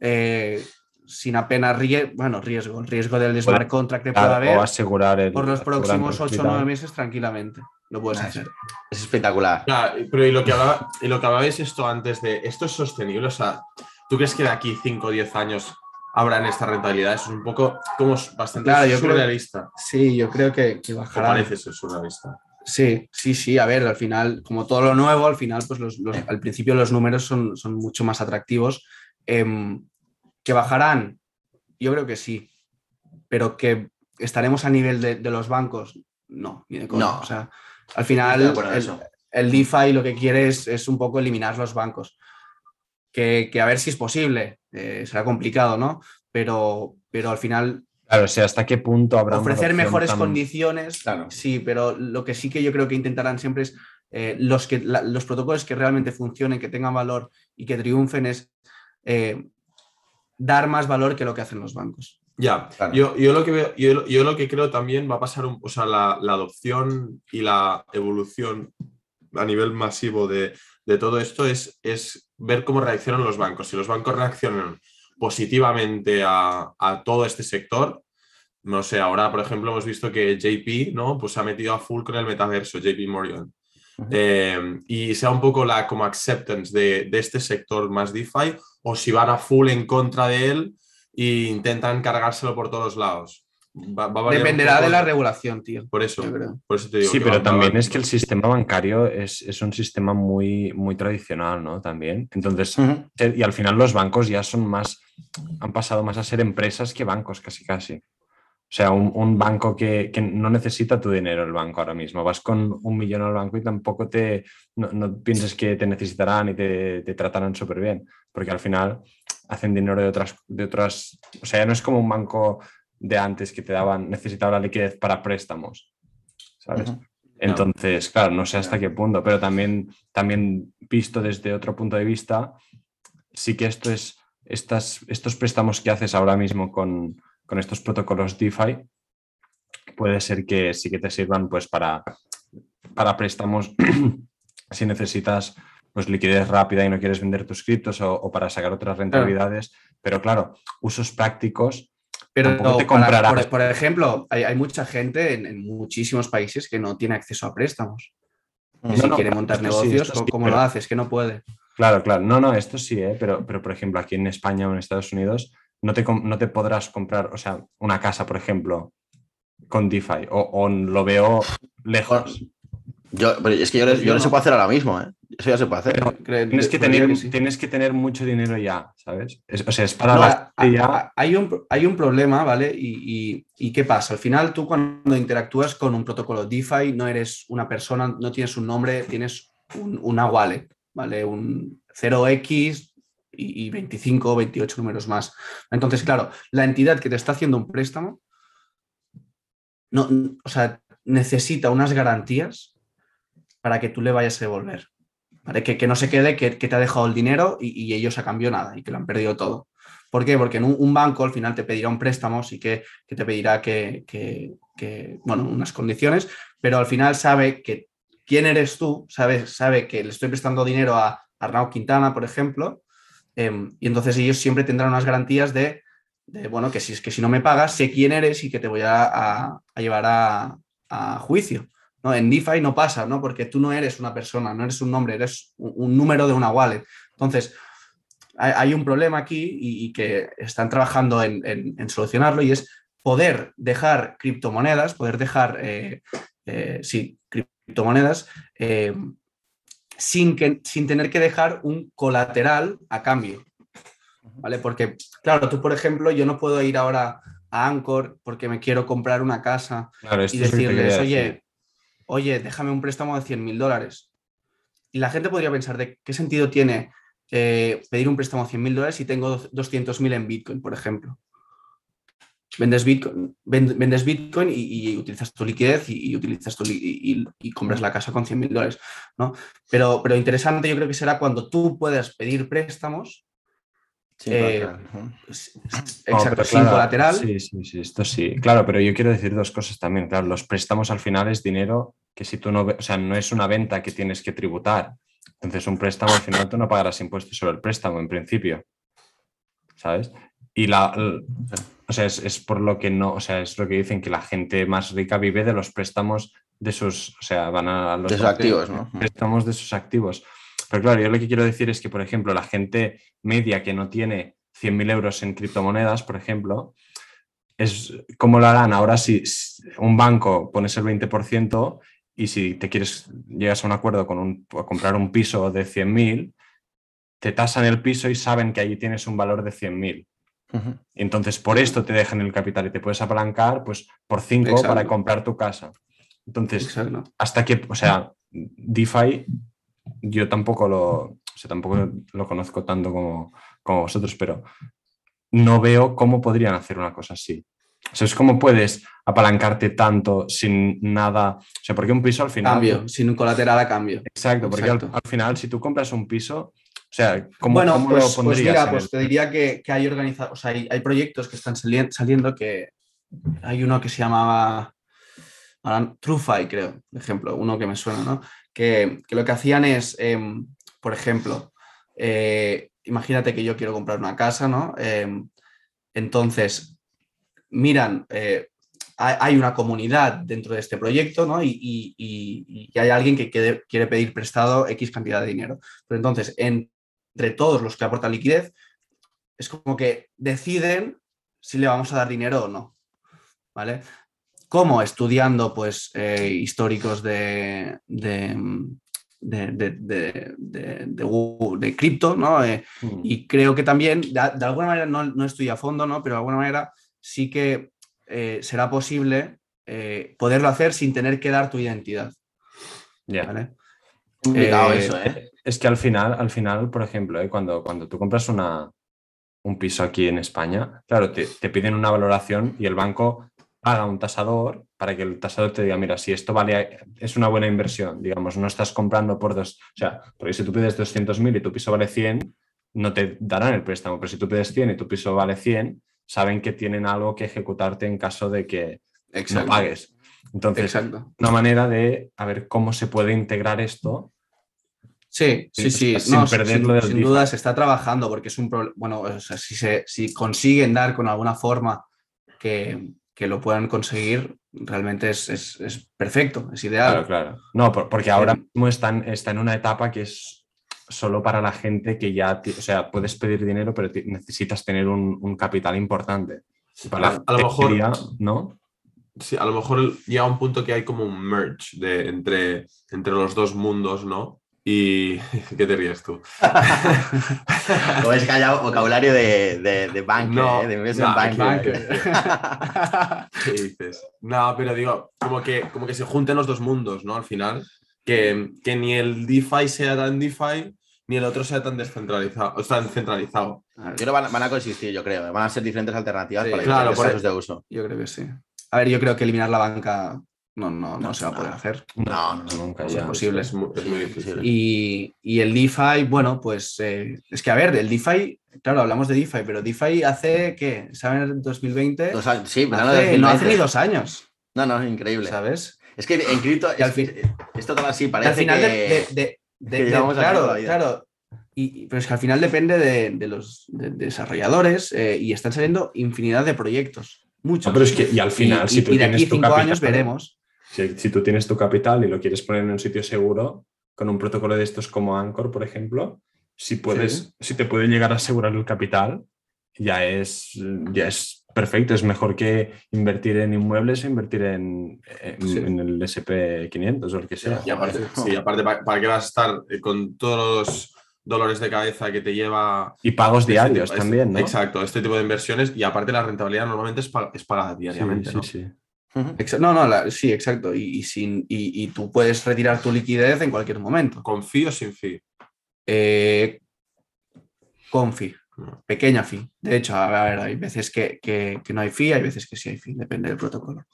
C: eh, sin apenas riesgo, bueno, riesgo, el riesgo del smart contract que pueda haber.
B: O asegurar
C: por los próximos 8 o 9 meses tranquilamente lo puedes ah, hacer.
D: Es espectacular.
A: pero y lo, que hablaba, y lo que hablabais esto antes de, ¿esto es sostenible? O sea, ¿tú crees que de aquí 5 o 10 años habrán esta rentabilidad? Eso es un poco como bastante
C: claro, surrealista. sí, yo creo que, que bajará.
A: parece ser surrealista.
C: Sí, sí, sí. A ver, al final, como todo lo nuevo, al final, pues los, al principio los números son, son mucho más atractivos. Em, ¿Que bajarán? Yo creo que sí. Pero que estaremos a nivel de, de los bancos, no, ni de No. O sea, al final, el, DeFi lo que quiere es, un poco eliminar los bancos. Que, a ver si es posible. Eh, será complicado, ¿no? Pero, pero al final.
B: Claro, o sea, ¿hasta qué punto habrá.
C: Ofrecer mejores condiciones. Claro. Sí, pero lo que sí que yo creo que intentarán siempre es eh, los, que, los protocolos que realmente funcionen, que tengan valor y que triunfen es eh, dar más valor que lo que hacen los bancos.
A: Ya, yo, yo, lo que yo, yo, lo que creo también va a pasar, o sea, la, adopción y la evolución a nivel masivo de, todo esto es, es, ver cómo reaccionan los bancos. Si los bancos reaccionan positivamente a, todo este sector, no sé, ahora por ejemplo hemos visto que JP, ¿no? Pues se ha metido a full con el metaverso, JP Morgan. Eh, y sea un poco la como acceptance de, de este sector más DeFi o si van a full en contra de él e intentan cargárselo por todos lados.
C: Dependerá de la regulación, tío.
A: Por eso, por eso te digo.
B: Sí, pero también es que el sistema bancario es, un sistema muy, muy tradicional, ¿no? También. Entonces, y al final los bancos ya son más, han pasado más a ser empresas que bancos, casi casi. O sea, un, banco que, no necesita tu dinero, el banco ahora mismo. Vas con un millón al banco y tampoco te, no, pienses que te necesitarán y te, te tratarán súper bien, porque al final hacen dinero de otras, de otras, o sea, no es como un banco de antes que te daban, necesitaba la liquidez para préstamos, ¿sabes? Entonces, claro, no sé hasta qué punto, pero también, también visto desde otro punto de vista, sí que esto es, estas, estos préstamos que haces ahora mismo con, con estos protocolos DeFi, puede ser que sí que te sirvan pues para, para préstamos [CLEARS THROAT] si necesitas pues liquidez rápida y no quieres vender tus criptos o, para sacar otras rentabilidades. Pero claro, usos prácticos.
C: Pero te comprarás. por, ejemplo, hay, mucha gente en, muchísimos países que no tiene acceso a préstamos. Y si quiere montar negocios, ¿cómo lo haces? Que no puede.
B: Claro, claro. No, no, esto sí, ¿eh? pero, pero por ejemplo, aquí en España o en Estados Unidos no te, no te podrás comprar, o sea, una casa, por ejemplo, con DeFi, o, o lo veo lejos.
D: Yo, pero es que yo, yo,
C: Yo
D: no se puede hacer ahora mismo, ¿eh? Eso ya se puede hacer.
B: Pero Tienes que, tener,
C: que sí.
B: tienes que tener mucho dinero ya, ¿sabes? Es- o sea, es para
C: No,
B: la
C: hay, un, hay un problema, ¿vale? Y, y- y qué pasa? Al final tú cuando interactúas con un protocolo DeFi no eres una persona, no tienes un nombre, tienes un- una wallet, ¿vale? Un 0x y, y 25 o 28 números más. Entonces, claro, la entidad que te está haciendo un préstamo, no, o sea, necesita unas garantías para que tú le vayas a devolver. ¿vale? Que, que no se quede que, que te ha dejado el dinero y, y ellos a cambio nada y que lo han perdido todo. ¿Por qué? Porque en un, banco al final te pedirá un préstamo, sí que, que te pedirá que, bueno, unas condiciones, pero al final sabe que quién eres tú, sabe, sabe que le estoy prestando dinero a Arnau Quintana, por ejemplo, em, y entonces ellos siempre tendrán unas garantías de, de, bueno, que si que si no me pagas, sé quién eres y que te voy a- a llevar a, a juicio. ¿No? En DeFi no pasa, ¿no? Porque tú no eres una persona, no eres un nombre, eres un, un número de una wallet. Entonces, hay, hay un problema aquí y, y que están trabajando en, en- en solucionarlo y es poder dejar criptomonedas, poder dejar, eh, eh, sí, criptomonedas eh, sin, que, sin tener que dejar un colateral a cambio. ¿Vale? Porque, claro, tú, por ejemplo, yo no puedo ir ahora a Anchor porque me quiero comprar una casa
B: Claro,
C: y decirles, oye. Oye, déjame un préstamo de 100 mil dólares. Y la gente podría pensar, ¿de qué sentido tiene eh, pedir un préstamo de 100 mil dólares si tengo 200 mil en Bitcoin, por ejemplo? Vendes Bitcoin, y, utilizas tu liquidez y, utilizas tu y compras la casa con 100 mil dólares. ¿no? Pero, pero interesante yo creo que será cuando tú puedas pedir préstamos Eh,
B: No,
C: exacto,
B: pero
C: sin
B: claro,
C: colateral.
B: Sí, sí, sí, esto sí. Claro, pero yo quiero decir dos cosas también. Claro, los préstamos al final es dinero que si tú no, o sea, no es una venta que tienes que tributar. Entonces, un préstamo al final tú no pagarás impuestos sobre el préstamo en principio. ¿Sabes? Y la, o sea, es, es por lo que no, o sea, es lo que dicen que la gente más rica vive de los préstamos de sus, o sea, van a los
D: De sus activos, ¿no?
B: préstamos de sus activos. Pero claro, yo lo que quiero decir es que, por ejemplo, la gente media que no tiene 100.000 euros en criptomonedas, por ejemplo, es como lo harán ahora si un banco pones el 20% y si te quieres, llegas a un acuerdo con un, a comprar un piso de 100.000, te tasan el piso y saben que allí tienes un valor de 100.000.
D: Ujú.
B: Y entonces por esto te dejan el capital y te puedes apalancar pues por 5
C: Exacto.
B: para comprar tu casa. Entonces,
C: Exacto.
B: hasta que, o sea, DeFi yo tampoco lo, o sea, tampoco lo conozco tanto como, como vosotros, pero no veo cómo podrían hacer una cosa así. O sea, es como puedes apalancarte tanto sin nada. O sea, porque un piso al final.
C: Cambio, sin un colateral a cambio.
B: Exacto, porque al,
C: Exacto.
B: al final, si tú compras un piso, o sea, ¿cómo,
C: bueno,
B: cómo
C: pues,
B: lo
C: pues mira, pues
B: el-
C: te diría que, que hay organizados, o sea, hay, hay proyectos que están salien- saliendo que hay uno que se llamaba TrueFi, creo, por ejemplo, uno que me suena, ¿no? Que, que lo que hacían es, em, por ejemplo, eh, imagínate que yo quiero comprar una casa, ¿no? Em, entonces, miran, eh, hay, una comunidad dentro de este proyecto, ¿no? Y, y- y- y hay alguien que quiere, quiere pedir prestado X cantidad de dinero. Pero entonces, en- entre todos los que aportan liquidez, es como que deciden si le vamos a dar dinero o no. ¿Vale? Como estudiando, pues, eh, históricos de, de, de, de- cripto, ¿no? Eh,
B: Mm.
C: y creo que también, de, alguna manera, no, no estoy a fondo, ¿no? Pero de alguna manera sí que eh, será posible poderlo hacer sin tener que dar tu identidad.
B: Ya.
C: ¿vale?
D: Complicado eso.
B: Es que al final, al final, por ejemplo, cuando, cuando tú compras una, un piso aquí en España, claro, te, te piden una valoración y el banco paga un tasador para que el tasador te diga, mira, si esto vale, es una buena inversión, digamos, no estás comprando por dos, o sea, porque si tú pides 200.000 y tu piso vale 100, no te darán el préstamo, pero si tú pides 100 y tu piso vale 100, saben que tienen algo que ejecutarte en caso de que no
C: Exacto.
B: pagues. Entonces,
C: Exacto.
B: una manera de a ver cómo se puede integrar esto
C: Sí, sí, sí.
B: sin
C: no,
B: perderlo
C: sin, sin duda se está trabajando porque es un problema. Bueno, o sea, si, se, si consiguen dar con alguna forma que, que lo puedan conseguir, realmente es, es- es perfecto, es ideal.
B: Claro, claro. No, por- porque ahora mismo están, está en una etapa que es, solo para la gente que ya, o sea, puedes pedir dinero, pero necesitas tener un, un capital importante. Para
A: A- lo mejor-
B: ¿no?
A: Sí, a lo mejor llega un punto que hay como un merge de, entre, entre los dos mundos, ¿no? Y. [LAUGHS] ¿Qué te ríes tú? [LAUGHS]
D: Como es que haya vocabulario de, de, de banker,
A: No,
D: ¿eh? de investment
A: no,
D: banker.
A: ¿Qué dices? No, pero digo, como que, como que se junten los dos mundos, ¿no? Al final, que, que ni el DeFi sea tan DeFi, ni el otro sea tan descentralizado, o tan centralizado.
D: Yo creo van, van a coexistir, yo creo. Van a ser diferentes alternativas
C: Sí,
D: para
A: claro,
D: diferentes
A: por
D: casos de uso.
C: Yo creo que sí. A ver, yo creo que eliminar la banca no, no, no se va a poder
D: no.
C: hacer.
D: No, no,
B: nunca
C: es
B: ya.
C: imposible.
A: Es, mu- es muy difícil.
D: imposible.
C: Y, y el DeFi, bueno, pues eh, es que a ver, el DeFi, claro, hablamos de DeFi, pero DeFi hace, ¿qué? ¿Saben? 2020.
D: Dos años- sí,
C: Hace-
D: de
C: no
D: 2020.
C: hace ni dos años,
D: No, no, es increíble.
C: ¿sabes?
D: Es que en cripto, es- esto todo así parece
C: al final
D: que...
C: de, de- de- de-
D: que
C: de- claro, claro. Y, y- pero es que al final depende de, de los de- desarrolladores eh, y están saliendo infinidad de proyectos. Muchos.
B: No, pero es que, y al final,
C: y,
B: si tú
C: y de
B: tienes
C: aquí
B: tu
C: cinco
B: capital,
C: años veremos.
B: Si, si tú tienes tu capital y lo quieres poner en un sitio seguro, con un protocolo de estos como Anchor, por ejemplo, si puedes, si te puede llegar a asegurar el capital, ya es, ya es perfecto. Es mejor que invertir en inmuebles o invertir en, en-
C: Sí.
B: en el SP500 o el que sea.
A: Y aparte, sí, aparte ¿para, para qué vas a estar eh, con todos los dolores de cabeza que te lleva
B: Y pagos
A: este
B: diarios también, ¿no?
A: Exacto, este tipo de inversiones y aparte la rentabilidad normalmente es, pa- es pagada
B: Sí,
A: diariamente,
B: sí,
A: ¿no?
B: sí.
D: Ujú.
C: No, no, la- sí, exacto. Y, y sin, y, y tú puedes retirar tu liquidez en cualquier momento.
A: ¿Con fee o sin fee?
C: Eh, con fee,
A: No.
C: pequeña fee. De hecho, a ver, hay veces que, que- que no hay fee, hay veces que sí hay fee, depende del protocolo.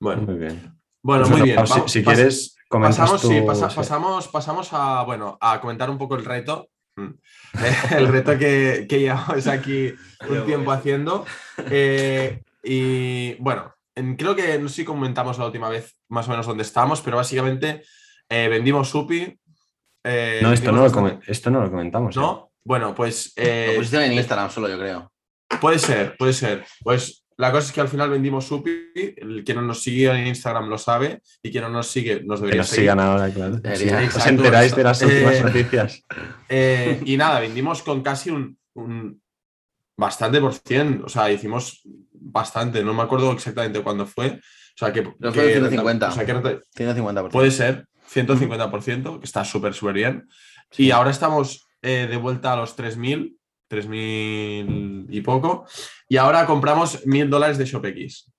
A: Bueno,
B: Muy bien.
A: bueno
B: Pues
A: muy
B: bueno,
A: bien.
B: Si-
A: vamos-
B: si,
A: pas-
B: quieres,
A: Pasamos,
B: tú-
A: sí, pasa-
B: sí.
A: pasamos, pasamos a, bueno, a comentar un poco el reto. Mm. [LAUGHS] El reto que, que llevamos aquí [LAUGHS] un tiempo haciendo. Eh, y bueno, en- creo que no sé si comentamos la última vez más o menos dónde estábamos, pero básicamente eh, vendimos Supi. eh,
B: No, esto no, lo esto no lo comentamos. ¿eh?
A: ¿No? Bueno, pues
D: Lo
A: eh,
D: pusiste en Instagram solo, yo creo.
A: Puede ser, puede ser. Pues la cosa es que al final vendimos Supi. El que no nos sigue en Instagram lo sabe y quien no nos sigue nos
B: Que
A: debería
B: nos
A: seguir.
B: sigan ahora, claro.
D: Debería.
B: Sí, Os enteráis de las
A: eh,
B: últimas noticias.
A: Eh, y nada, vendimos con casi un, un bastante por cien. O sea, hicimos bastante. No me acuerdo exactamente cuándo fue. O sea, que.
D: Pero
A: que
D: fue 150.
A: o sea, que renta-
D: 150%.
A: puede ser 150%, que está súper, súper bien.
D: Sí.
A: Y ahora estamos eh, de vuelta a los 3.000, 3.000 y poco. Y ahora compramos 1.000 dólares de ShopX.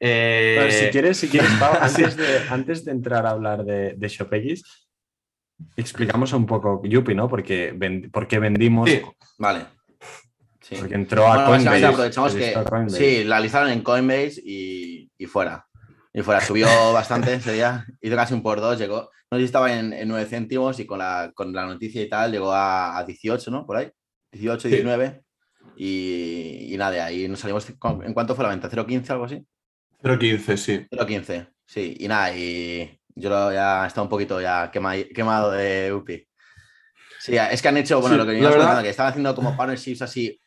A: Eh,
B: Pero si quieres, si quieres, Pau, [LAUGHS] antes, de, antes de entrar a hablar de, de ShopX, explicamos un poco Yupi, ¿no? Porque, ven- porque vendimos,
A: Sí.
D: Vale. Sí.
B: porque entró a
D: Bueno,
B: Coinbase.
D: aprovechamos que
B: Coinbase.
D: sí, la listaron en Coinbase y, y fuera. Y fuera, subió [LAUGHS] bastante ese día, hizo casi un por dos, llegó, no sé si estaba en, en 9 céntimos y con la, con la noticia y tal llegó a, a 18, ¿no? Por ahí, 18,
A: Sí.
D: 19. Y, y nada, de ahí nos salimos, con- ¿en cuánto fue la venta? ¿0.15 algo así?
A: 0.15, sí.
D: 0.15, sí, y nada, y yo lo- ya está un poquito ya quema- quemado de UPI. Sí, es que han hecho, bueno,
A: Sí,
D: lo que
A: verdad-
D: comentando, que están haciendo como partnerships así,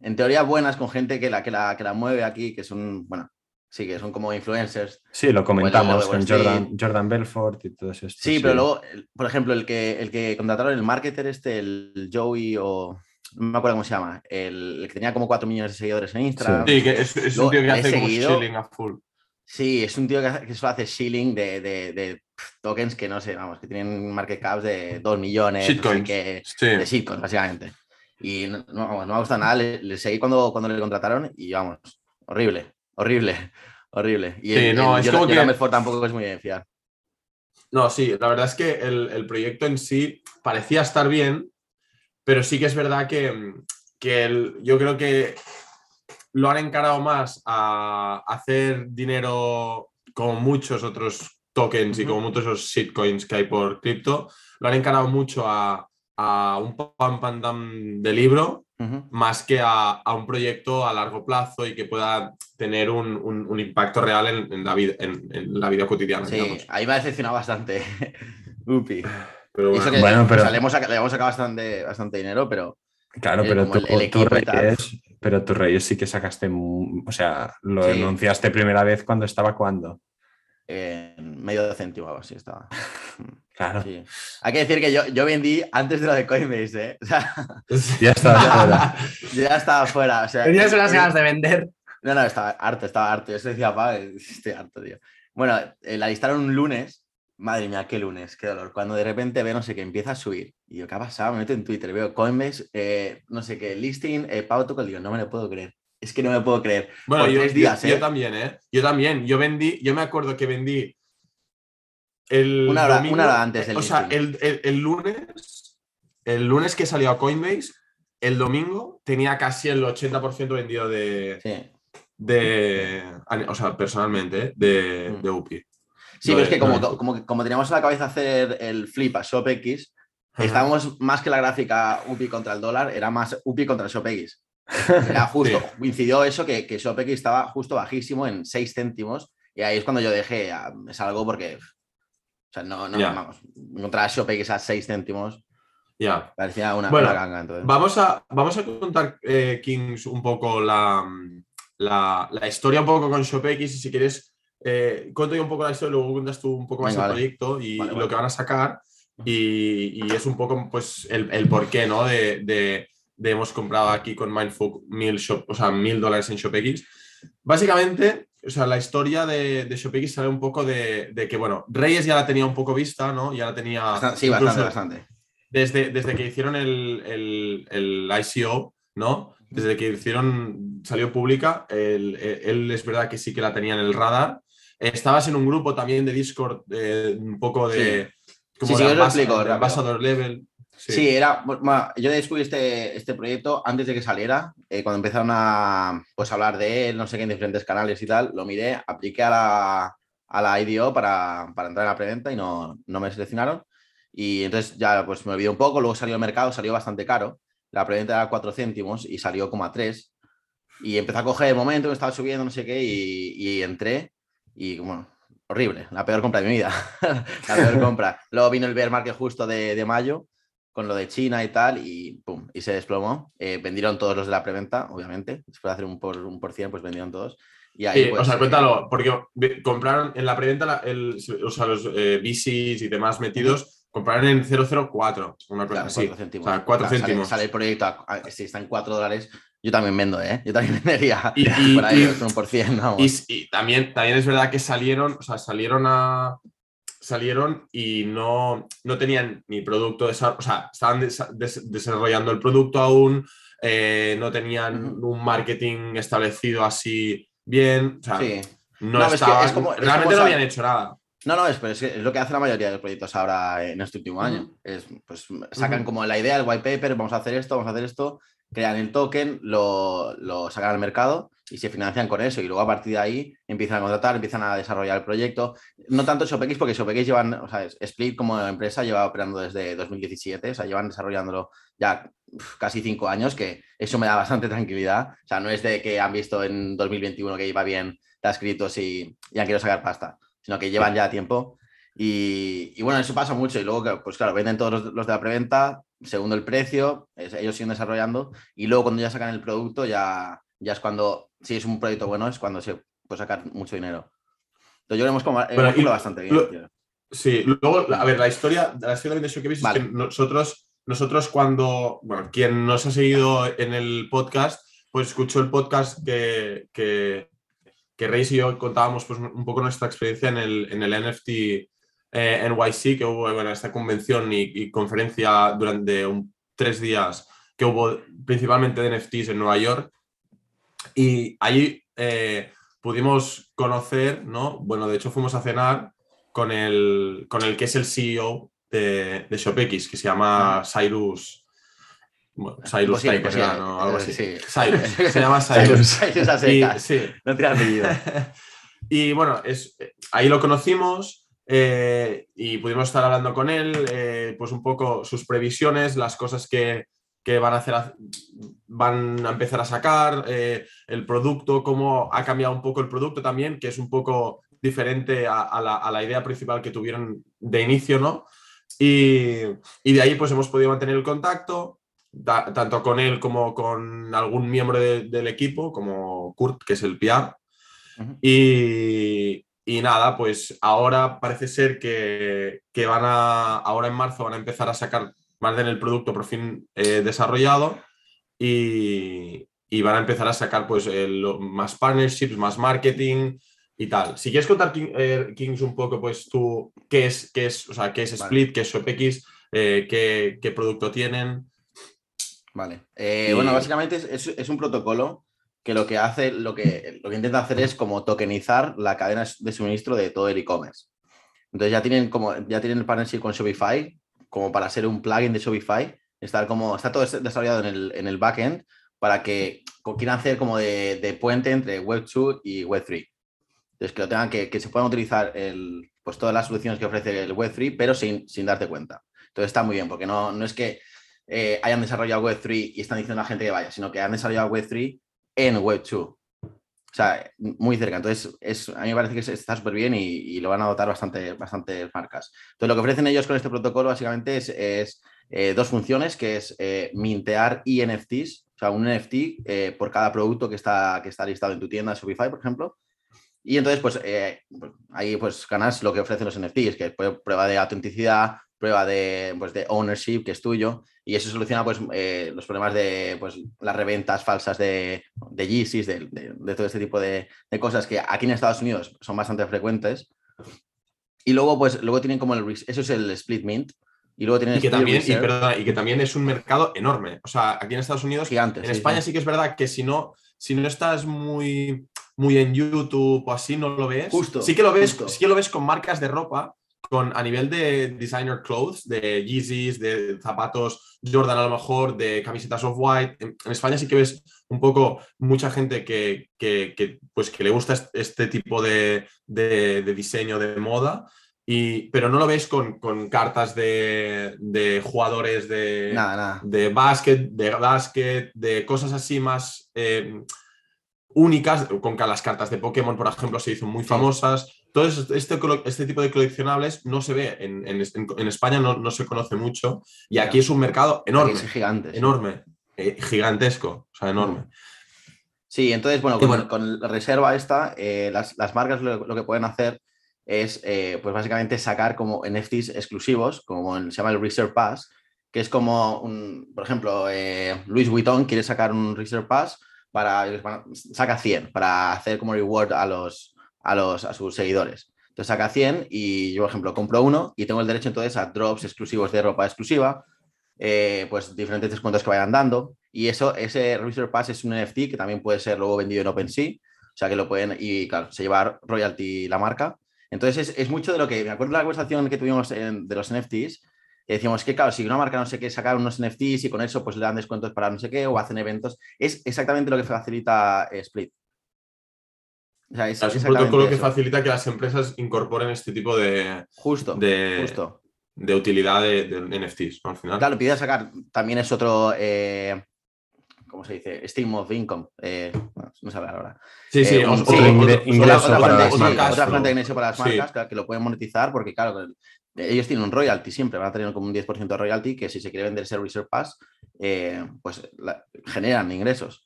D: en teoría buenas con gente que la, que la, que la mueve aquí, que son, bueno, sí, que son como influencers.
B: Sí, lo comentamos con. Jordan, Jordan Belfort y todos estos.
D: Sí, pero luego, por ejemplo, el que, el que contrataron, el marketer este, el Joey o... No me acuerdo cómo se llama, el, el que tenía como 4 millones de seguidores en Instagram.
A: Sí, que es, es un tío que hace como shilling a full.
D: Sí, es un tío que, hace- que solo hace shilling de, de- tokens que no sé, vamos, que tienen market caps de 2 millones, no sé
A: Shitcoins.
D: qué,
A: Sí.
D: de shitcoins, básicamente. Y no, no, me gusta nada, le, le seguí cuando, cuando le contrataron y vamos, horrible, horrible, [LAUGHS] horrible. Y
A: Sí,
D: el,
A: no,
D: el
A: es
D: Jordan-
A: como que-
D: Jordan Belfort tampoco es muy de fiar.
A: No, sí, la verdad es que el, el proyecto en sí parecía estar bien, pero sí que es verdad que, que el- yo creo que lo han encarado más a hacer dinero como muchos otros tokens y como muchos esos shitcoins que hay por cripto, lo han encarado mucho a, a un pam pam dam de libro más que a, a un proyecto a largo plazo y que pueda tener un, un- un impacto real en, en la vida, en, en la vida cotidiana.
D: Sí,
A: digamos.
D: ahí me ha decepcionado bastante. [LAUGHS] Upi.
A: Pero bueno.
D: eso que,
B: Bueno, pero-
D: o sea, le, hemos sacado, le hemos sacado bastante, bastante dinero, pero
B: Claro,
D: eh,
B: pero tú,
D: el-.
B: Reyes, pero tú Reyes sí que sacaste, o sea, lo
D: Sí.
B: denunciaste primera vez cuando estaba cuando.
D: en medio céntimo o algo así estaba. [LAUGHS]
B: Claro.
D: Sí. Hay que decir que yo, yo vendí antes de lo de Coinbase, ¿eh? O sea, [LAUGHS]
B: Ya está fuera.
D: yo [LAUGHS] ya estaba fuera. O sea,
C: Tenías unas
D: eh,
C: ganas de vender.
D: No, no, estaba harto, estaba harto. Yo se decía, pa, estoy harto, tío. Bueno, eh, la listaron un lunes. Madre mía, qué lunes, qué dolor. Cuando de repente veo, no sé qué, empieza a subir. Y yo, ¿qué ha pasado? Me meto en Twitter, veo Coinbase, eh, no sé qué, listing, eh, Pau Tuchel, digo, no me lo puedo creer. Es que no me puedo creer.
A: Bueno,
D: Por
A: yo,
D: tres
A: yo-
D: días,
A: yo
D: ¿eh?
A: también, ¿eh? Yo también. Yo vendí, yo me acuerdo que vendí el
D: Una hora-
A: domingo,
D: una hora antes del
A: O sea, el, el- el lunes, el lunes que salió a Coinbase, el domingo tenía casi el 80% vendido de,
D: Sí.
A: de, o sea, personalmente, ¿eh? de,
D: Mm.
A: de UPI.
D: Sí,
A: No
D: pero es que como,
A: no
D: como, como teníamos en la cabeza hacer el flip a ShopX,
A: Ajá.
D: estábamos más que la gráfica UPI contra el dólar, era más UPI contra ShopX. Era [LAUGHS] justo,
A: Sí.
D: coincidió eso que, que ShopX estaba justo bajísimo en 6 céntimos y ahí es cuando yo dejé, ah, me salgo porque, o sea, no, no,
A: Ya.
D: vamos, encontrar ShopX a 6 céntimos
A: Ya.
D: parecía una,
A: Bueno,
D: una ganga. Entonces.
A: Vamos a, vamos a contar, eh, Kings, un poco la, la, la historia un poco con ShopX y si quieres, eh, cuento yo un poco la historia y luego cuentas tú un poco más
D: Venga,
A: el
D: vale.
A: proyecto y,
D: Vale, vale.
A: lo que van a sacar y, y es un poco pues el, el porqué, ¿no? De, de- de hemos comprado aquí con Mindfuck mil, shop, o sea, mil dólares en ShopX. Básicamente, o sea, la historia de, de ShopX sale un poco de, de que, bueno, Reyes ya la tenía un poco vista, ¿no? Ya la tenía...
D: Bastante- sí, bastante, bastante.
A: desde, desde que hicieron el, el, el ICO, ¿no? Desde que hicieron, salió pública, él, él es verdad que sí que la tenía en el radar. Estabas en un grupo también de Discord, eh, un poco de...
D: Sí, sí,
A: de
D: os lo explico
A: de
D: rápido.
A: ambassador level.
D: Sí, era. bueno, yo descubrí este, este proyecto antes de que saliera, eh, cuando empezaron a pues, hablar de él, no sé qué, en diferentes canales y tal. Lo miré, apliqué a la, a la IDO para, para entrar en la preventa y no, no me seleccionaron. Y entonces ya pues me olvidé un poco, luego salió al mercado, salió bastante caro. La preventa era 4 céntimos y salió como a 3. Y empecé a coger el momento, me estaba subiendo, no sé qué, y, y entré. Y bueno, horrible, la peor compra de mi vida. [LAUGHS] la peor [LAUGHS] compra. Luego vino el bear market justo de, de mayo con lo de China y tal, y pum, y se desplomó. Eh, vendieron todos los de la preventa, obviamente. Después de hacer un por, un por cien, pues vendieron todos. Y ahí,
A: Sí,
D: pues,
A: o sea,
D: eh,
A: cuéntalo, porque compraron en la preventa, el- o sea, los eh, VCs y demás metidos, compraron en 004, una cosa
D: claro,
A: así.
D: céntimos.
A: O sea, 4
D: Claro, sale-
A: céntimos.
D: Sale, el proyecto, a- a- si está en 4 dólares, yo también vendo, ¿eh? Yo también [LAUGHS] vendería
A: Y-
D: por ahí,
A: y-
D: un por cien.
A: Y, y también, también es verdad que salieron, o sea, salieron a. Salieron y no, no tenían ni producto, o sea, estaban desa- des- desarrollando el producto aún, eh, no tenían un marketing establecido así bien, o sea,
D: Sí.
A: no,
D: No, es que
A: estaban-
D: es como- es
A: realmente
D: como
A: no habían hecho nada.
D: No, no, es, pero es, que es lo que hace la mayoría de los proyectos ahora en este último año. Es, pues sacan como la idea, el white paper, vamos a hacer esto, vamos a hacer esto, crean el token, lo, lo sacan al mercado y se financian con eso. Y luego a partir de ahí empiezan a contratar, empiezan a desarrollar el proyecto. No tanto ShopX, porque ShopX llevan, o sea, Split como empresa lleva operando desde 2017, o sea, llevan desarrollándolo ya casi cinco años, que eso me da bastante tranquilidad. O sea, no es de que han visto en 2021 que iba bien las criptos y ya quiero sacar pasta, sino que llevan ya tiempo. Y, y bueno, eso pasa mucho. Y luego, pues claro, venden todos los, los de la preventa, segundo el precio, es- ellos siguen desarrollando. Y luego cuando ya sacan el producto, ya, ya es cuando, si es un proyecto bueno, es cuando se puede sacar mucho dinero. Entonces yo que hemos, com- hemos
A: Bueno, y
D: cumplido bastante bien.
A: lo-
D: tío.
A: Sí, luego, a ver, la historia, la historia de
D: Vale.
A: es que nosotros, nosotros cuando, bueno, quien nos ha seguido en el podcast, pues escuchó el podcast que, que, que Reis y yo contábamos pues, un poco nuestra experiencia en el, en el NFT eh, NYC, que hubo bueno, esta convención y, y conferencia durante un- tres días que hubo principalmente de NFTs en Nueva York. Y allí eh, pudimos conocer, ¿no? Bueno, de hecho fuimos a cenar con el, con el que es el CEO de, de ShopX, que se llama Cyrus. Bueno, Cyrus
D: Imposible,
A: Type,
D: imposible.
A: ¿no? Algo
D: Eh,
A: así.
D: sí.
A: Cyrus, [LAUGHS] se llama Cyrus.
D: Cyrus
A: Y,
D: secas.
A: sí,
D: No tiene apellido. [LAUGHS]
A: y bueno, es, ahí lo conocimos eh, y pudimos estar hablando con él, eh, pues un poco sus previsiones, las cosas que, que van, a hacer, van a empezar a sacar, eh, el producto, cómo ha cambiado un poco el producto también, que es un poco diferente a, a la, a la idea principal que tuvieron de inicio, ¿no? Y, y de ahí pues hemos podido mantener el contacto, ta- tanto con él como con algún miembro de- del equipo, como Kurt, que es el PR. Y, Y nada, pues ahora parece ser que, que van a, ahora en marzo van a empezar a sacar más del producto por fin eh, desarrollado y, y, van a empezar a sacar pues el, más partnerships, más marketing y tal. Si quieres contar, eh, Kings, un poco, pues tú, qué es, qué es, o sea, qué es Split, qué es eh, qué, qué, producto tienen.
D: Vale. Eh, bueno, básicamente es, es, un protocolo que lo que hace, lo que, lo que intenta hacer es como tokenizar la cadena de suministro de todo el e-commerce. Entonces ya tienen como, ya tienen el partnership con Shopify, como para ser un plugin de Shopify. Está, como, está todo desarrollado en el, en el backend para que quieran hacer como de, de puente entre Web2 y Web3. Entonces, que lo tengan que, se puedan utilizar el, pues todas las soluciones que ofrece el Web3, pero sin, sin darte cuenta. Entonces está muy bien, porque no, no es que eh, hayan desarrollado Web3 y están diciendo a la gente que vaya, sino que han desarrollado Web3 en Web2. O sea, muy cerca. Entonces, es, a mí me parece que está súper bien y, lo van a dotar bastante, bastantes marcas. Entonces, lo que ofrecen ellos con este protocolo básicamente es, eh, dos funciones, que es eh, mintear INFTs, o sea, un NFT por cada producto que está, que está listado en tu tienda Shopify, por ejemplo. Y entonces, pues eh, ahí pues ganas lo que ofrecen los NFTs, que es prueba de autenticidad, prueba de, pues, de ownership, que es tuyo, y eso soluciona pues, eh, los problemas de pues, las reventas falsas de, de Yeezys, de, de, todo este tipo de, cosas que aquí en Estados Unidos son bastante frecuentes. Y luego, pues, luego tienen como el... Eso es el split mint. Y luego tienen
A: y que, también, y, y que también es un mercado enorme. O sea, aquí en Estados Unidos,
D: Gigante,
A: en España sí que es verdad que si no, si no estás muy muy en YouTube o así, no lo ves.
D: Justo.
A: Sí que lo ves, sí que lo ves con marcas de ropa, con, a nivel de designer clothes, de Yeezys, de zapatos Jordan a lo mejor, de camisetas off-white. En, España sí que ves un poco mucha gente que, que, pues, que le gusta este tipo de, de, diseño de moda. Y, pero no lo ves con, con cartas de, de, jugadores de, de básquet, de básquet, de cosas así más eh, únicas, con las cartas de Pokémon, por ejemplo, se hizo muy famosas. Todo este, este tipo de coleccionables no se ve en, en, España, no, no, se conoce mucho. Y aquí es un mercado enorme.
D: gigante.
A: Enorme. Eh, gigantesco. O sea, enorme.
D: Sí, entonces, bueno, con, la reserva esta, eh, las, las, marcas lo, que pueden hacer es, eh, pues básicamente sacar como NFTs exclusivos, como se llama el Reserve Pass, que es como, un, por ejemplo, Luis Vuitton quiere sacar un Reserve Pass para, saca 100 para hacer como reward a los, a los a sus seguidores. Entonces saca 100 y yo, por ejemplo, compro uno y tengo el derecho entonces a drops exclusivos de ropa exclusiva, eh, pues diferentes descuentos que vayan dando. Y eso, ese Reserve Pass es un NFT que también puede ser luego vendido en OpenSea, o sea que lo pueden, y claro, se lleva royalty la marca. Entonces es, es, mucho de lo que, me acuerdo de la conversación que tuvimos de los NFTs, decíamos que, claro, si una marca no sé qué sacar unos NFTs y con eso pues le dan descuentos para no sé qué o hacen eventos, es exactamente lo que facilita eh,
A: es, un protocolo que facilita que las empresas incorporen este tipo de,
D: justo,
A: de,
D: justo.
A: de utilidad de, NFTs, Al final.
D: Claro, pide sacar, también es otro, eh, ¿cómo se dice? Steam of Income. Eh, no sé ahora.
A: Sí, sí,
D: otra, fuente de ingreso para las marcas que lo pueden monetizar porque, claro, ellos tienen un royalty siempre, van a tener como un 10% de royalty que si se quiere vender ese Reserve Pass, eh, pues generan ingresos.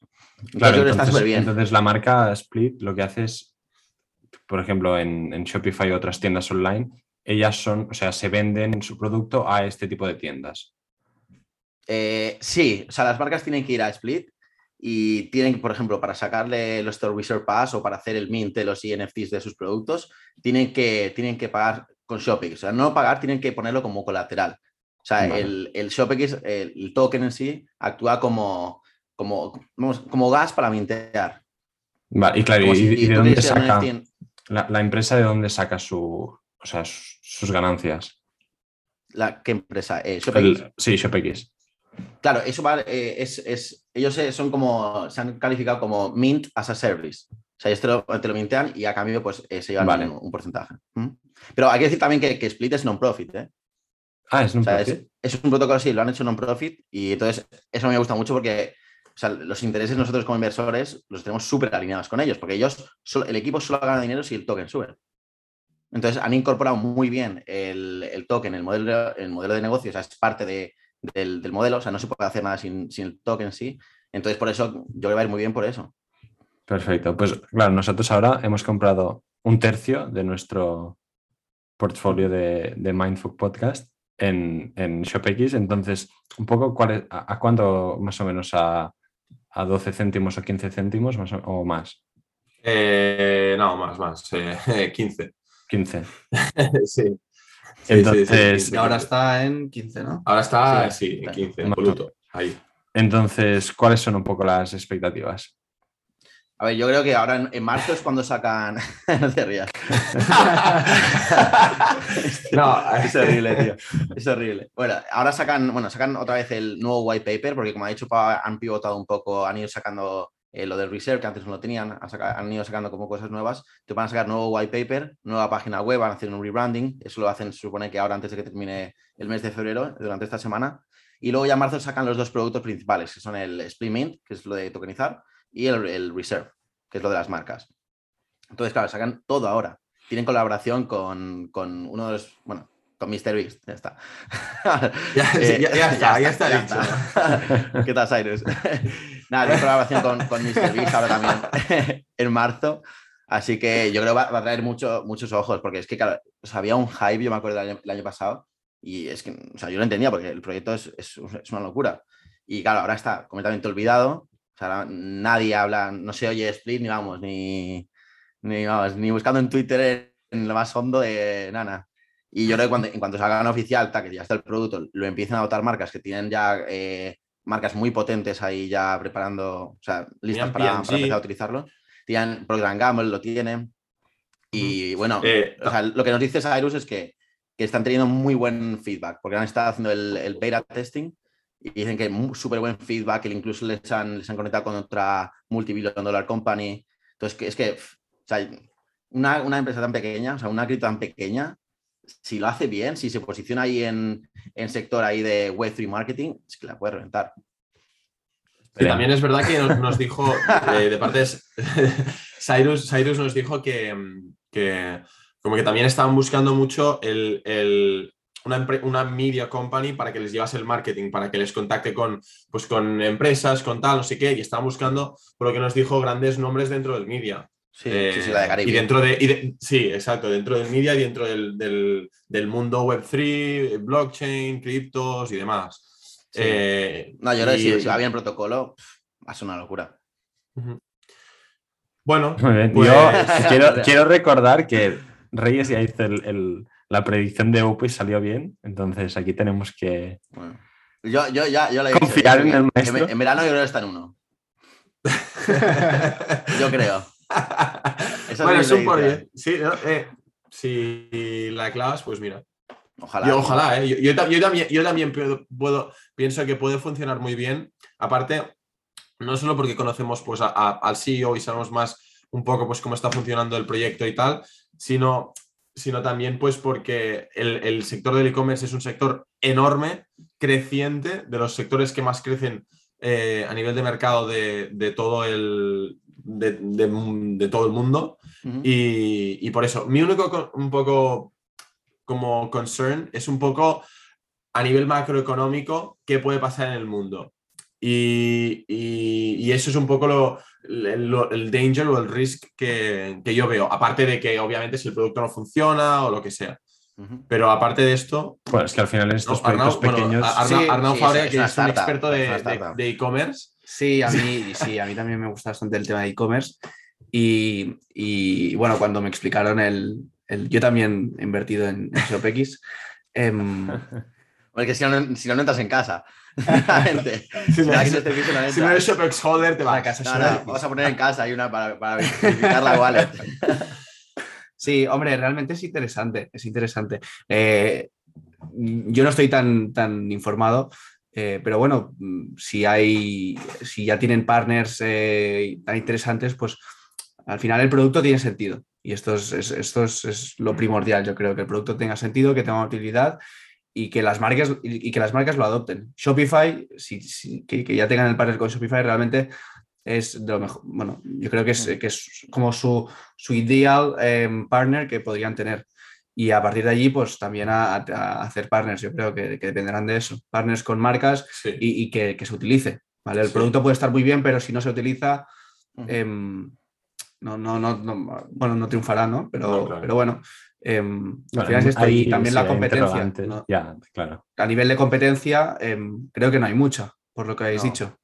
B: Claro, entonces, la marca Split lo que hace es, por ejemplo, en, Shopify y otras tiendas online, ellas son, o sea, se venden su producto a este tipo de tiendas.
D: Eh, sí, o sea, las marcas tienen que ir a Split y tienen, por ejemplo, para sacarle los Store Reserve Pass o para hacer el mint de los NFTs de sus productos, tienen que, tienen que pagar con Shopix. O sea, no pagar, tienen que ponerlo como colateral. O sea, el, el Shopix, el, token en sí, actúa como, como, como gas para mintear.
B: Vale, y claro, y, de dónde saca la, empresa de dónde saca su, o sea, sus ganancias?
D: ¿La, ¿Qué empresa? Eh,
B: sí, ShopX.
D: Claro, eso va, eh, es, es, ellos son como, se han calificado como Mint as a Service. O sea, ellos te lo, mintean y a cambio pues eh, se llevan un, porcentaje. Pero hay que decir también que, que Split es non-profit. ¿eh?
B: Ah, es non-profit.
D: es, un protocolo, sí, lo han hecho non-profit y entonces eso me gusta mucho porque o sea, los intereses nosotros como inversores los tenemos súper alineados con ellos porque ellos, el equipo solo gana dinero si el token sube. Entonces han incorporado muy bien el, el token, el modelo, el modelo de negocio, o sea, es parte de, del, modelo, o sea, no se puede hacer nada sin, sin el token en sí. Entonces, por eso yo creo que va a ir muy bien por eso.
B: Perfecto. Pues claro, nosotros ahora hemos comprado un tercio de nuestro portfolio de, de Podcast en, en ShopX. Entonces, un poco, ¿cuál a, a cuánto más o menos? ¿A, a 12 céntimos o 15 céntimos más o, o más?
A: Eh, no, más, más. eh, [LAUGHS] 15.
B: 15. [LAUGHS]
A: sí.
B: Entonces-
C: Y ahora está en 15, ¿no?
A: Ahora está,
D: Sí,
A: sí, en
D: está.
A: 15, en. Ahí.
B: Entonces, ¿cuáles son un poco las expectativas?
D: A ver, yo creo que ahora en, en marzo es cuando sacan. [LAUGHS] no te rías. [LAUGHS]
A: No,
D: Es horrible, tío. Es horrible. Bueno, ahora sacan, bueno, sacan otra vez el nuevo white paper, porque como ha dicho han pivotado un poco, han ido sacando eh, lo del reserve, que antes no lo tenían, han, saca- han ido sacando como cosas nuevas. Te van a sacar nuevo white paper, nueva página web, van a hacer un rebranding. Eso lo hacen, se supone que ahora antes de que termine el mes de febrero, durante esta semana. Y luego ya en marzo sacan los dos productos principales, que son el Split Mint, que es lo de tokenizar, y el, el Reserve, que es lo de las marcas. Entonces, claro, sacan todo ahora. Tienen colaboración con, con uno de los, bueno, con MrBeast, ya está. [LAUGHS]
A: Ya,
D: Eh,
A: ya- ya está, ya está
D: ya
A: dicho.
D: está. [LAUGHS] ¿Qué tal, Cyrus? [LAUGHS] Nada, tienen colaboración con, con MrBeast ahora también en marzo. Así que yo creo que va, va a traer mucho, muchos ojos, porque es que, claro, o sea, había un hype, yo me acuerdo del año, el año pasado, y es que, o sea, yo lo entendía, porque el proyecto es, es, es una locura. Y claro, ahora está completamente olvidado, o sea, nadie habla, no se oye Split, ni vamos, ni, ni, vamos, ni buscando en Twitter en lo más hondo de nana. Y yo creo que cuando, en cuanto salgan oficial, ta, que ya está el producto, lo empiecen a dotar marcas que tienen ya eh, marcas muy potentes ahí ya preparando, o sea, listas para, para empezar a utilizarlo. Tienen Procter Gamble, lo tienen. Y bueno,
A: Eh,
D: o sea, lo que nos dice Cyrus es que, que están teniendo muy buen feedback, porque han estado haciendo el, el beta testing y dicen que súper buen feedback, que incluso les han, les han conectado con otra multibillion dollar company. Entonces, que, es que o sea, una, una empresa tan pequeña, o sea, una cripto tan pequeña, si lo hace bien, si se posiciona ahí en, en sector ahí de Web3 marketing, es que la puede reventar.
A: Sí, también es verdad que nos, nos dijo, [LAUGHS] eh, de parte de [LAUGHS] Cyrus, Cyrus nos dijo que, que como que también estaban buscando mucho el, el- una, una media company para que les llevase el marketing, para que les contacte con, pues, con empresas, con tal, no sé qué, y estaban buscando, por lo que nos dijo, grandes nombres dentro del media.
D: Sí,
A: Eh,
D: sí, sí, la de Caribe.
A: Y dentro de, y de- sí, exacto, dentro del media y dentro del, del- del mundo Web3, blockchain, criptos y demás.
D: Sí.
A: Eh,
D: No, yo creo que
A: y-
D: si, va bien el protocolo, pf, va a ser una locura.
A: Bueno. Pues-
B: Yo [LAUGHS] quiero, quiero recordar que Reyes ya hizo el- el- la predicción de y salió bien. Entonces aquí tenemos que.
D: Bueno. Yo, yo ya yo le he dicho,
B: Confiar
D: yo
B: en el maestro.
D: En, verano yo creo que está en uno. [LAUGHS] Yo creo. Esa
A: bueno, es un por. Eh, si la clavas, pues mira.
D: Ojalá.
A: Yo, ojalá, ¿eh? yo, yo ta- yo también, yo también puedo, puedo- pienso que puede funcionar muy bien. Aparte, no solo porque conocemos pues, a- a- al CEO y sabemos más un poco pues, cómo está funcionando el proyecto y tal, sino, sino también pues, porque el, el sector del e-commerce es un sector enorme, creciente, de los sectores que más crecen eh, a nivel de mercado de, de todo, el, de, de- de todo el mundo. Y, y por eso, mi único co- un poco como concern es un poco a nivel macroeconómico qué puede pasar en el mundo. Y, y- y eso es un poco lo, el, danger o el risk que, que yo veo. Aparte de que obviamente si el producto no funciona o lo que sea. Pero aparte de esto,
B: Bueno, es que al final en estos
A: no, Arnau, bueno,
B: pequeños.
A: a- Arnau,
D: Sí,
A: Arnau
D: sí,
A: Fabrea,
D: es
A: que es un experto de e-commerce.
C: Sí, a mí, [LAUGHS] sí, a mí también me gusta bastante el tema de e-commerce. Y, y, bueno, cuando me explicaron el, el- Yo también he invertido en, en ShopX. em, [LAUGHS]
D: Porque si no, si no, no entras en casa. [LAUGHS]
A: Si
D: entras.
A: eres Shopex holder, te vas.
C: casa
D: No, vamos a poner en casa hay una para, para verificar la [LAUGHS] wallet.
C: Sí, hombre, realmente es interesante, es interesante. Eh, yo no estoy tan, tan informado, eh, pero bueno, si hay, si ya tienen partners eh, tan interesantes, pues al final el producto tiene sentido. Y esto es, es- esto es, es lo primordial, yo creo, que el producto tenga sentido, que tenga utilidad y que las marcas, y que las marcas lo adopten. Shopify, si, si- que, que ya tengan el partner con Shopify, realmente es de lo mejor. Bueno, yo creo que es, que es como su, su ideal em, partner que podrían tener. Y a partir de allí, pues también a, a hacer partners, yo creo que, que dependerán de eso. Partners con marcas
A: Sí.
C: y, y que, que se utilice. ¿vale? El
A: Sí.
C: producto puede estar muy bien, pero si no se utiliza, em, no, no, no, no- bueno, no triunfará, ¿no? Pero,
A: No, claro.
C: pero bueno, em, al
B: Bueno,
C: final es esto.
B: ahí
C: Y también
B: sí
C: la competencia.
B: interrogantes.
C: ¿no?
B: Ya, claro.
C: A nivel de competencia, em, creo que no hay mucha, por lo que habéis
D: No.
C: dicho.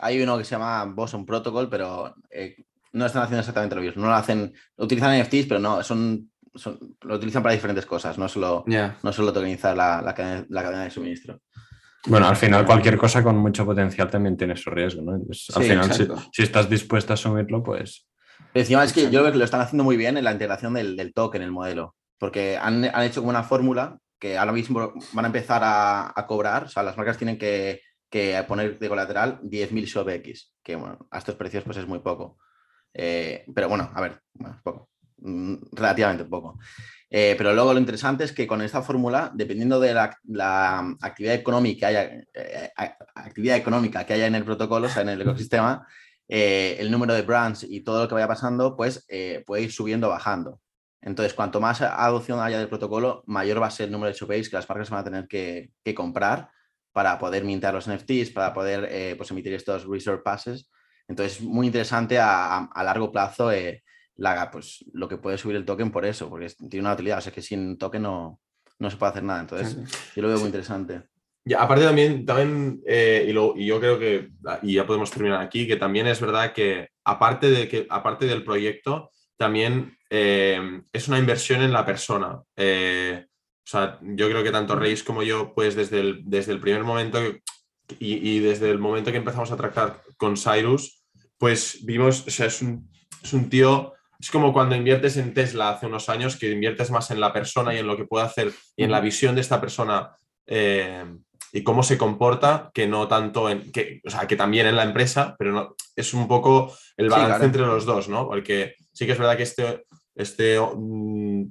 D: Hay uno que se llama Boson Protocol, pero eh, no están haciendo exactamente lo mismo. No lo hacen, utilizan NFTs, pero no, son, son- lo utilizan para diferentes cosas, no solo, no solo tokenizar la, la cadena, la cadena de suministro.
B: Bueno, al final cualquier cosa con mucho potencial también tiene su riesgo, ¿no? Entonces, al
C: Sí,
B: final, si, estás dispuesto a asumirlo, pues
D: encima es que yo creo que lo están haciendo muy bien en la integración del, del token, el modelo, porque han, han hecho como una fórmula que ahora mismo van a empezar a, a cobrar, o sea, las marcas tienen que, que poner de colateral 10.000 SOBX, que a estos precios pues es muy poco. Eh, pero bueno, a ver, bueno, poco, mm, relativamente poco. Eh, pero luego lo interesante es que con esta fórmula, dependiendo de la, la actividad económica que haya, eh, actividad económica que haya en el protocolo, o sea, en el ecosistema, el número de brands y todo lo que vaya pasando, pues puede ir subiendo o bajando. Entonces, cuanto más adopción haya del protocolo, mayor va a ser el número de showbase que las marcas van a tener que, que comprar para poder mintar los NFTs, para poder eh, pues, emitir estos reserve passes. Entonces, muy interesante a, a- a largo plazo eh, la, pues, lo que puede subir el token por eso, porque tiene una utilidad. O sea, que sin token no, no se puede hacer nada. Entonces, yo lo veo muy interesante.
A: Y aparte también, también eh, y, lo- y yo creo que, y ya podemos terminar aquí, que también es verdad que aparte, de que, aparte del proyecto, también eh, es una inversión en la persona. Eh, o sea, yo creo que tanto Reis como yo, pues desde el, desde el primer momento que- y, y desde el momento que empezamos a tratar con Cyrus, pues vimos, o sea, es un, es un tío, es como cuando inviertes en Tesla hace unos años, que inviertes más en la persona y en lo que puede hacer y en la visión de esta persona. eh, y cómo se comporta, que no tanto en, que, o sea, que también en la empresa, pero no, es un poco el
D: Sí,
A: balance
D: claro.
A: entre los dos, ¿no? Porque sí que es verdad que este, este mm,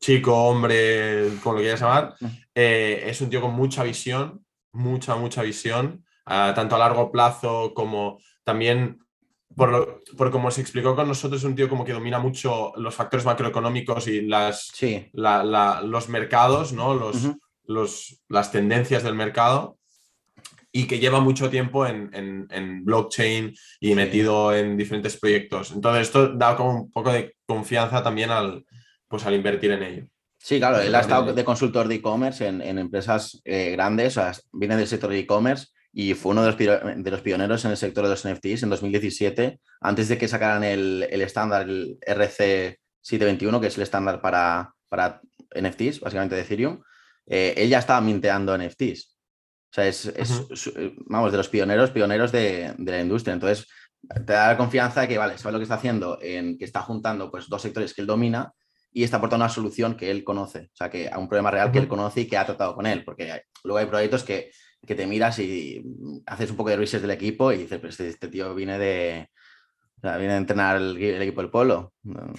A: chico, hombre, como lo quieras llamar, eh, es un tío con mucha visión, mucha, mucha visión, ah, tanto a largo plazo como también por, lo- por como se explicó con nosotros, es un tío como que domina mucho los factores macroeconómicos y las,
D: Sí,
A: la- la- los mercados, ¿no? Los, los- las tendencias del mercado y que lleva mucho tiempo en, en- en blockchain y
D: Sí.
A: metido en diferentes proyectos. Entonces, esto da como un poco de confianza también al, pues, al invertir en ello.
D: Sí, claro, él ha estado de consultor de e-commerce en, en empresas eh, grandes, o sea, viene del sector de e-commerce y fue uno de los, de los pioneros en el sector de los NFTs en 2017, antes de que sacaran el, el estándar, el RC721, que es el estándar para, para NFTs, básicamente de Ethereum, eh, él ya estaba minteando NFTs. Sea, es, es, su- vamos, de los pioneros, pioneros de, de la industria. Entonces, te da la confianza de que, vale, sabe lo que está haciendo, en que está juntando pues, dos sectores que él domina y está aportando una solución que él conoce, o sea, que a un problema real que él conoce y que ha tratado con él, porque luego hay proyectos que, que te miras y haces un poco de research del equipo y dices, pero este, este tío viene de, o sea, viene a entrenar el, el equipo del polo, no,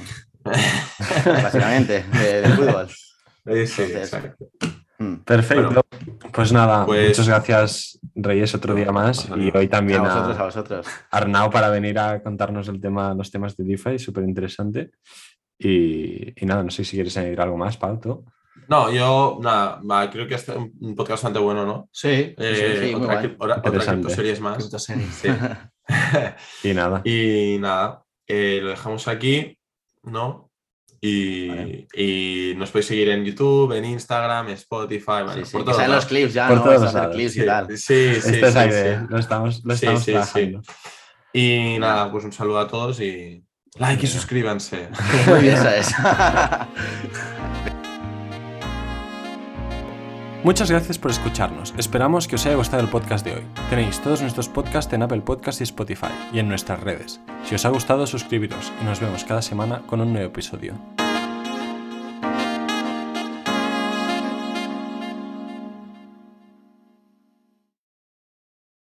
D: [LAUGHS] básicamente, de, de fútbol.
A: Sí,
D: Entonces-
A: exacto.
D: Mm.
B: Perfecto. pues nada,
A: pues-
B: muchas gracias Reyes otro día más y hoy también
D: A
B: a,
D: vosotros, a vosotros.
B: Arnau para venir a contarnos el tema, los temas de DeFi, súper interesante. Y, y nada, no sé si quieres añadir algo más, Pau, tú.
A: No, yo nada, creo que es un un podcast bastante bueno, ¿no?
C: Sí,
A: Eh,
D: sí, muy
A: otra,
D: guay.
A: cri- otra, otra
B: Interesante.
A: criptoseries más. Sí. [LAUGHS]
B: Y nada, [LAUGHS]
A: y nada, eh, lo dejamos aquí, ¿no? Y,
D: Vale.
A: y nos podéis seguir en YouTube, en Instagram, Spotify, bueno,
D: Sí, sí,
A: por todos
D: salen los clips ya,
B: Por
D: ¿no?
B: todos
D: hacer clips
A: Sí,
D: y tal.
A: sí, sí,
B: esta
A: sí,
B: es la
A: sí.
B: idea, lo estamos, lo
A: Sí,
B: estamos
A: sí, sí.
B: trabajando.
A: Y nada, pues un saludo a todos y like y suscríbanse. [LAUGHS]
D: Muy bien, eso es. [LAUGHS]
B: Muchas gracias por escucharnos. Esperamos que os haya gustado el podcast de hoy. Tenéis todos nuestros podcasts en Apple Podcasts y Spotify y en nuestras redes. Si os ha gustado, suscribiros y nos vemos cada semana con un nuevo episodio.